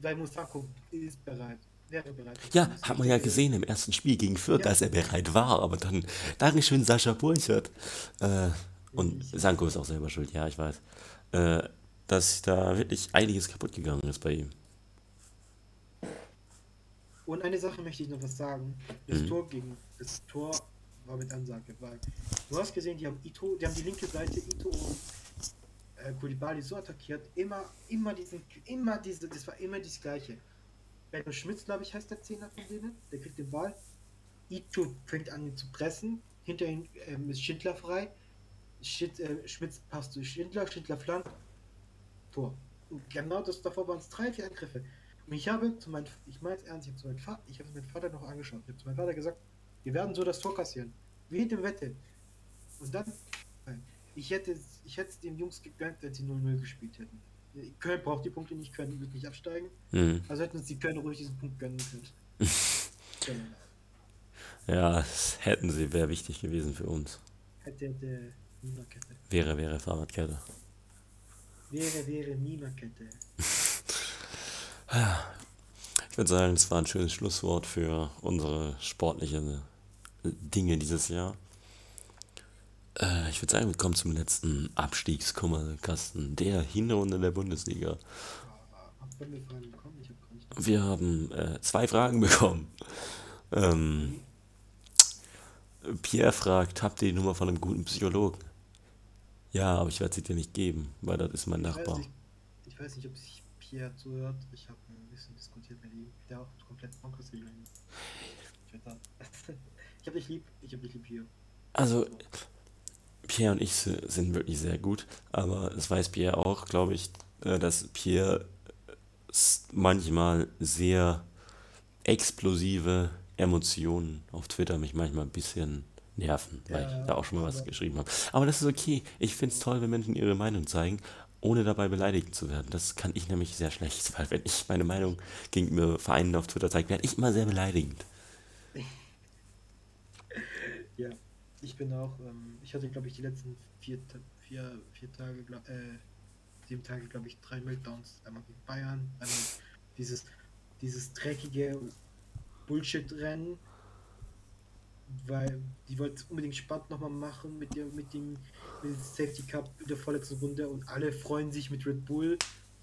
S6: weil Musako ist bereit. Wäre bereit.
S4: Ja, hat man ja gesehen im ersten Spiel gegen Fürth,
S6: Ja.
S4: dass er bereit war, aber dann, Dankeschön, Sascha Burchert. Äh, und Sanko ist auch selber schuld, ja, ich weiß. Äh, dass da wirklich einiges kaputt gegangen ist bei ihm.
S6: Und eine Sache möchte ich noch was sagen. Das
S4: Mhm.
S6: Tor gegen das Tor war mit Ansage, weil du hast gesehen, die haben Ito, die haben die linke Seite Ito und äh, Koulibaly so attackiert, immer, immer diesen, immer diese, das war immer das gleiche. Benno Schmitz, glaube ich, heißt der Zehner von denen, der kriegt den Ball. Ito fängt an ihn zu pressen, hinter ihm ähm, ist Schindler frei. Schind, äh, Schmitz passt durch Schindler, Schindler flankt, Tor. Und genau das davor waren es drei, vier Angriffe. Und ich habe zu meinem, ich meine es ernst, ich habe zu Vater, meinem Vater noch angeschaut. Ich habe zu meinem Vater gesagt, wir werden so das Tor kassieren. Wie dem Wette. Und dann, ich hätte, ich hätte den Jungs gegönnt, wenn sie 0-0 gespielt hätten. Köln braucht die Punkte nicht, Köln wird nicht absteigen.
S4: Mhm.
S6: Also hätten uns die Köln ruhig diesen Punkt gönnen können.
S4: Ja, das hätten sie, wäre wichtig gewesen für uns.
S6: Hätte, hätte, Niemakette.
S4: Wäre, wäre Fahrradkette.
S6: Wäre, wäre, Niemakette.
S4: Ich würde sagen, das war ein schönes Schlusswort für unsere sportlichen Dinge dieses Jahr. Äh, ich würde sagen, wir kommen zum letzten Abstiegskummerkasten der Hinrunde der Bundesliga. Wir haben äh, zwei Fragen bekommen. Ähm, Pierre fragt, habt ihr die Nummer von einem guten Psychologen? Ja, aber ich werde sie dir nicht geben, weil das ist mein
S6: Ich weiß
S4: Nachbar.
S6: nicht, ich weiß nicht, ob sich Pierre zuhört. Ich habe ein bisschen diskutiert mit ihm, der auch komplett bonkers ist. Twitter. Ich hab dich lieb, ich hab dich lieb hier.
S4: Also, Pierre und ich si- sind wirklich sehr gut, aber das weiß Pierre auch, glaube ich, äh, dass Pierre manchmal sehr explosive Emotionen auf Twitter mich manchmal ein bisschen nerven, weil
S6: Ja,
S4: ich da auch schon mal was geschrieben habe. Aber das ist okay. Ich finde es toll, wenn Menschen ihre Meinung zeigen, ohne dabei beleidigt zu werden. Das kann ich nämlich sehr schlecht, weil wenn ich meine Meinung gegen mir Vereinen auf Twitter zeige, werde ich immer sehr beleidigend.
S6: Ja, ich bin auch, ähm, ich hatte glaube ich die letzten vier, vier, vier Tage, glaub, äh, sieben Tage glaube ich drei Meltdowns. Einmal gegen Bayern, einmal dieses, dieses dreckige Bullshit-Rennen, weil die wollten es unbedingt spannend nochmal machen mit dem, mit dem, mit dem Safety Cup in der vorletzten Runde und alle freuen sich mit Red Bull,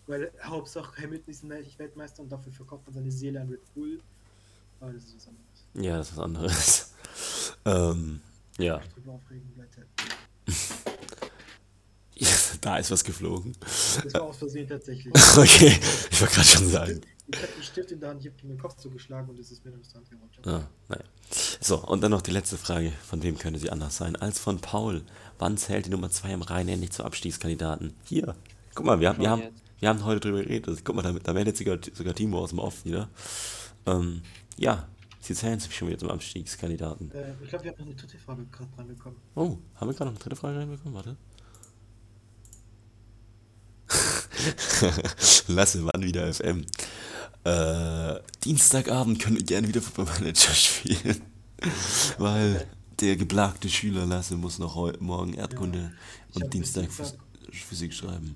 S6: weil Hauptsache Hamilton ist nicht Weltmeister und dafür verkauft man seine Seele an Red Bull. Aber das ist was anderes.
S4: Ja, das ist was anderes. ähm, ja.
S6: Drüber aufregen, Leute.
S4: da ist was geflogen.
S6: Das war aus Versehen tatsächlich.
S4: Okay, ich wollte gerade schon sagen.
S6: Ich habe den Stift in der Hand, ich habe den Kopf zugeschlagen und es ist mir dann aus der Hand gerutscht.
S4: Ah, naja. So, und dann noch die letzte Frage. Von wem könnte sie anders sein als von Paul? Wann zählt die Nummer 2 im Rhein endlich zu Abstiegskandidaten? Hier. Guck mal, wir haben, wir haben, wir haben heute drüber geredet. Guck mal, da, da meldet sogar, sogar Timo aus dem Off wieder. Ähm, ja, sie zählen sich schon wieder zum Abstiegskandidaten.
S6: Äh, ich glaube, wir haben noch eine dritte Frage gerade dran bekommen.
S4: Oh, haben wir gerade noch eine dritte Frage reinbekommen? Warte. Lasse, wann wieder FM? Äh, Dienstagabend können wir gerne wieder Football Manager spielen. Weil der geplagte Schüler Lasse muss noch heute Morgen Erdkunde
S6: hab
S4: und Dienstag
S6: Dienstag-
S4: Physik schreiben.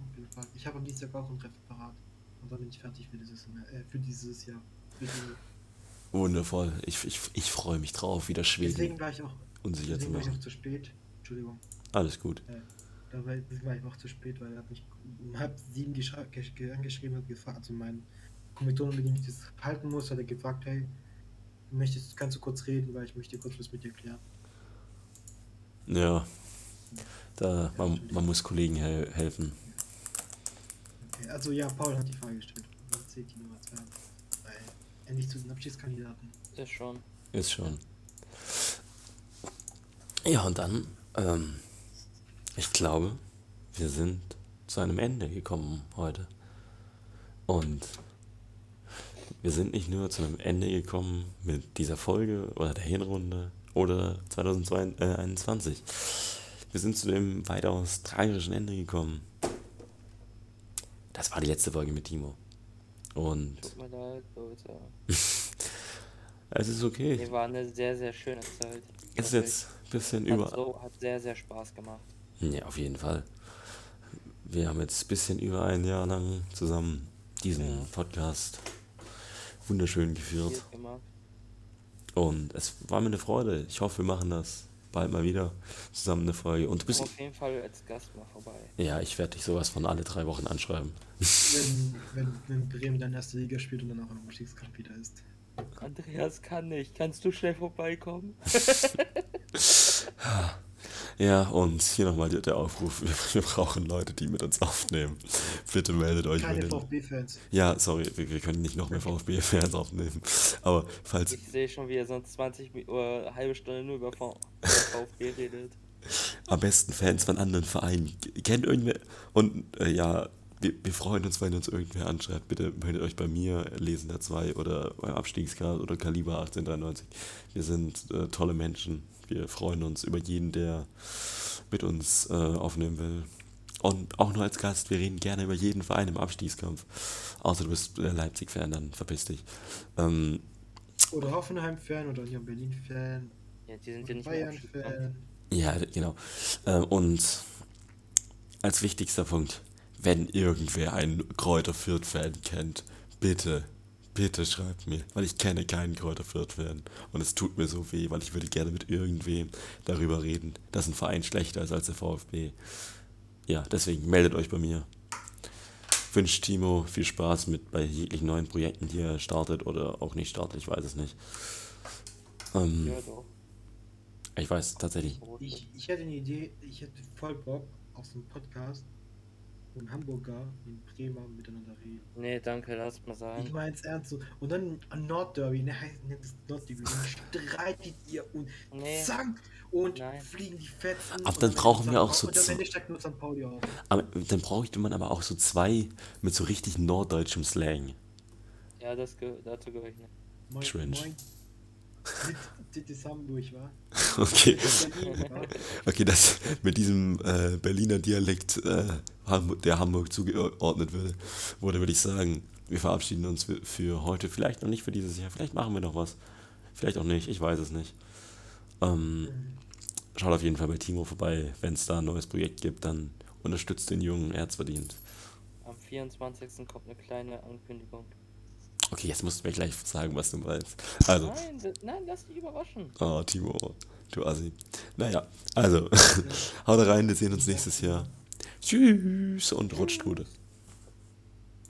S6: Auf jeden Fall. Ich habe am Dienstag auch ein Referat. Und dann bin ich fertig für dieses, äh, für dieses Jahr. Für
S4: Wundervoll. Ich, ich, ich freue mich drauf, wieder
S6: deswegen
S4: Schweden
S6: war ich auch,
S4: unsicher zu
S6: deswegen war ich
S4: machen.
S6: auch zu spät. Entschuldigung.
S4: Alles gut.
S6: Äh, da war, deswegen ich auch zu spät, weil er hat mich um halb sieben angeschrieben und gefragt, also mein Kommilitonen, mit dem ich das halten muss, hat er gefragt, hey, du möchtest, kannst du kurz reden, weil ich möchte kurz was mit dir klären.
S4: Ja. Da, man, man muss Kollegen hel helfen.
S6: Okay, also ja, Paul hat die Frage gestellt. Was zählt die Nummer 2? Weil endlich zu den Abschiedskandidaten.
S5: Ist schon.
S4: Ist schon. Ja, und dann, ähm, ich glaube, wir sind zu einem Ende gekommen heute. Und wir sind nicht nur zu einem Ende gekommen mit dieser Folge oder der Hinrunde oder 2021. Wir sind zu dem weitaus tragischen Ende gekommen. Das war die letzte Folge mit Timo. Und
S5: Tut mir leid, Leute.
S4: es ist okay.
S5: Nee, war eine sehr, sehr schöne Zeit.
S4: Es ist jetzt ein bisschen
S5: Hat,
S4: über.
S5: so, hat sehr, sehr Spaß gemacht.
S4: Ja, auf jeden Fall. Wir haben jetzt ein bisschen über ein Jahr lang zusammen diesen
S5: Ja.
S4: Podcast wunderschön geführt. Und es war mir eine Freude. Ich hoffe, wir machen das bald mal wieder zusammen eine Folge. Und du bist.
S5: Auf jeden Fall als Gast mal vorbei.
S4: Ja, ich werde dich sowas von alle drei Wochen anschreiben.
S6: Wenn, wenn, wenn Bremen dann erste Liga spielt und dann auch im Abstiegskampf wieder ist.
S5: Andreas kann nicht. Kannst du schnell vorbeikommen?
S4: Ja, und hier nochmal der, Aufruf. Wir, wir brauchen Leute, die mit uns aufnehmen. Bitte meldet euch.
S6: Keine
S4: wenn ihr-
S6: VfB-Fans.
S4: Ja, sorry, wir, wir können nicht noch mehr VfB-Fans aufnehmen. Aber falls,
S5: Ich sehe schon, wie er sonst 20 Mi- oder eine halbe Stunde nur über VfB redet.
S4: am besten Fans von anderen Vereinen. Kennt irgendwer? Und äh, ja, wir, wir freuen uns, wenn uns irgendwer anschreibt. Bitte meldet euch bei mir, Lesen der 2 oder beim Abstiegsgrad oder Kaliber 1893. Wir sind äh, tolle Menschen. Wir freuen uns über jeden, der mit uns äh, aufnehmen will. Und auch nur als Gast, wir reden gerne über jeden Verein im Abstiegskampf. Außer du bist äh, Leipzig-Fan, dann verpiss dich. Ähm,
S6: Oder Hoffenheim-Fan oder Union Berlin-Fan.
S5: Ja, die sind ja nicht.
S6: Bayern-Fan.
S4: Ja, genau. Ähm, und als wichtigster Punkt, wenn irgendwer einen Kräuter Fürth-Fan kennt, bitte, bitte schreibt mir, weil ich kenne keinen Kräuter Fürth-Fan. Und es tut mir so weh, weil ich würde gerne mit irgendwem darüber reden, dass ein Verein schlechter ist als der VfB. Ja, deswegen meldet euch bei mir. Wünscht Timo viel Spaß mit bei jeglichen neuen Projekten, die er startet oder auch nicht startet, ich weiß es nicht. Ähm,
S5: Ja, doch.
S4: ich weiß tatsächlich.
S6: Ich, ich hätte eine Idee, ich hätte voll Bock auf so einen Podcast, ein Hamburger und ein Bremer miteinander reden.
S5: Nee, danke, lass mal
S6: Ich
S5: sein.
S6: mein's ernst so. Und dann ein Nordderby, ne, heißt nennt es Nordderby. Streitet ihr und
S5: Nee.
S6: zack und
S5: Nein.
S6: fliegen die Fetzen.
S4: Aber
S6: und
S4: dann brauchen wir auch so
S6: Und auf.
S4: Aber dann bräuchte man aber auch so zwei mit so richtig norddeutschem Slang.
S5: Ja, das geh dazu gehöre ich nicht.
S6: Moin,
S4: Cringe.
S6: moin. Das ist Hamburg, wa?
S4: Okay. Okay, das mit diesem äh, Berliner Dialekt, äh, der Hamburg zugeordnet würde, wurde, würde ich sagen, wir verabschieden uns für, für heute. Vielleicht noch nicht für dieses Jahr. Vielleicht machen wir noch was. Vielleicht auch nicht. Ich weiß es nicht. Ähm, schaut auf jeden Fall bei Timo vorbei. Wenn es da ein neues Projekt gibt, dann unterstützt den Jungen. Er hat's verdient.
S5: Am 24. kommt eine kleine Ankündigung.
S4: Okay, jetzt musst du mir gleich sagen, was du meinst. Also,
S5: Nein, nein, lass dich überraschen.
S4: oh, Timo, du Assi. Naja, also, haut rein, wir sehen uns nächstes Jahr. Tschüss und rutscht gut.